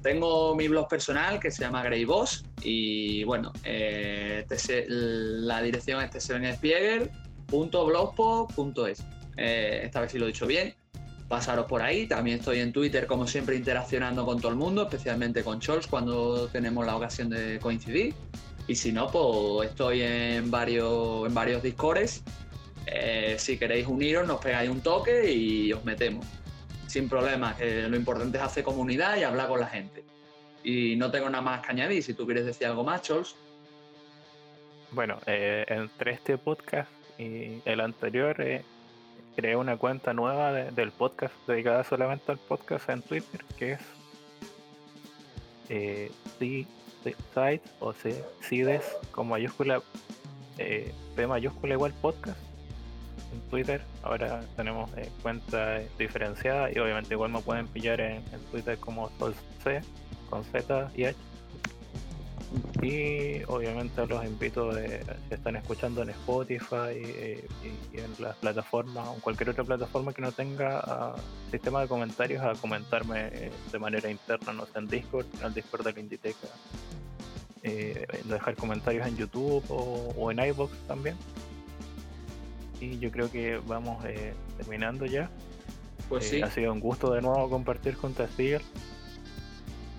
tengo mi blog personal que se llama Grey Boss y bueno, eh, la dirección es tseleniaspieger.blogspot.es. Eh, esta vez sí lo he dicho bien. Pasaros por ahí. También estoy en Twitter, como siempre, interaccionando con todo el mundo, especialmente con Chols cuando tenemos la ocasión de coincidir. Y si no, pues estoy en varios, en varios Discords. Eh, si queréis uniros, nos pegáis un toque y os metemos sin problema, que lo importante es hacer comunidad y hablar con la gente. Y no tengo nada más que añadir. Si tú quieres decir algo más, Chols. Bueno, eh, entre este podcast y el anterior eh, creé una cuenta nueva de- del podcast dedicada solamente al podcast en Twitter, que es eh, C- Site o C- CIDES con mayúscula eh, P mayúscula igual podcast en Twitter. Ahora tenemos eh, cuenta diferenciada y obviamente igual me pueden pillar en, en Twitter como SolC con Z y H. Y obviamente los invito de, si están escuchando en Spotify eh, y, en las plataformas o en cualquier otra plataforma que no tenga ah, sistema de comentarios a comentarme eh, de manera interna, no sé, en Discord, en el Discord de la Inditeca. Eh, dejar comentarios en YouTube o, o en iBox también. Y yo creo que vamos eh, terminando ya. Pues sí, Ha sido un gusto de nuevo compartir con Spiegel.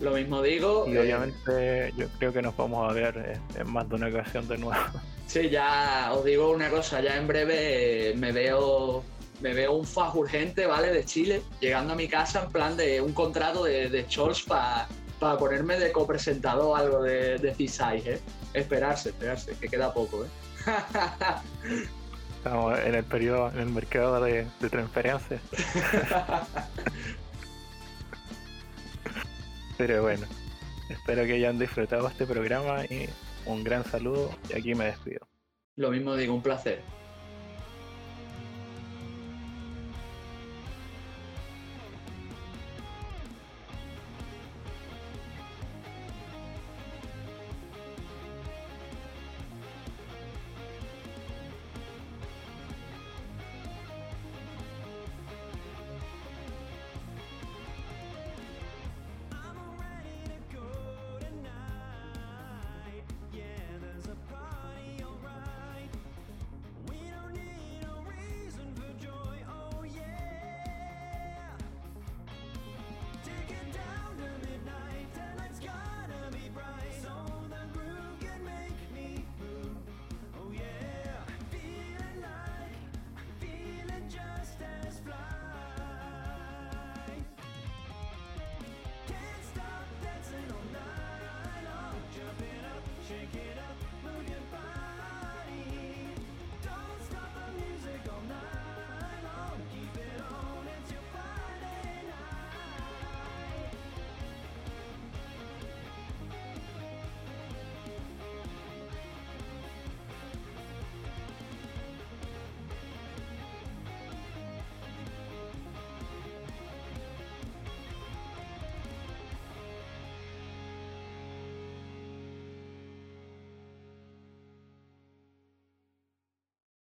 Lo mismo digo. Y eh, obviamente yo creo que nos vamos a ver eh, en más de una ocasión de nuevo. *laughs* Sí, ya os digo una cosa, ya en breve eh, me veo me veo un faj urgente, ¿vale? De Chile, llegando a mi casa en plan de un contrato de, de Chols para ponerme de copresentador algo de, de C6, ¿eh? Esperarse, esperarse, que queda poco, ¿eh? Estamos en el periodo, en el mercado de, de transferencias. *laughs* Pero bueno, Espero que hayan disfrutado este programa y un gran saludo y aquí me despido. Lo mismo digo, un placer.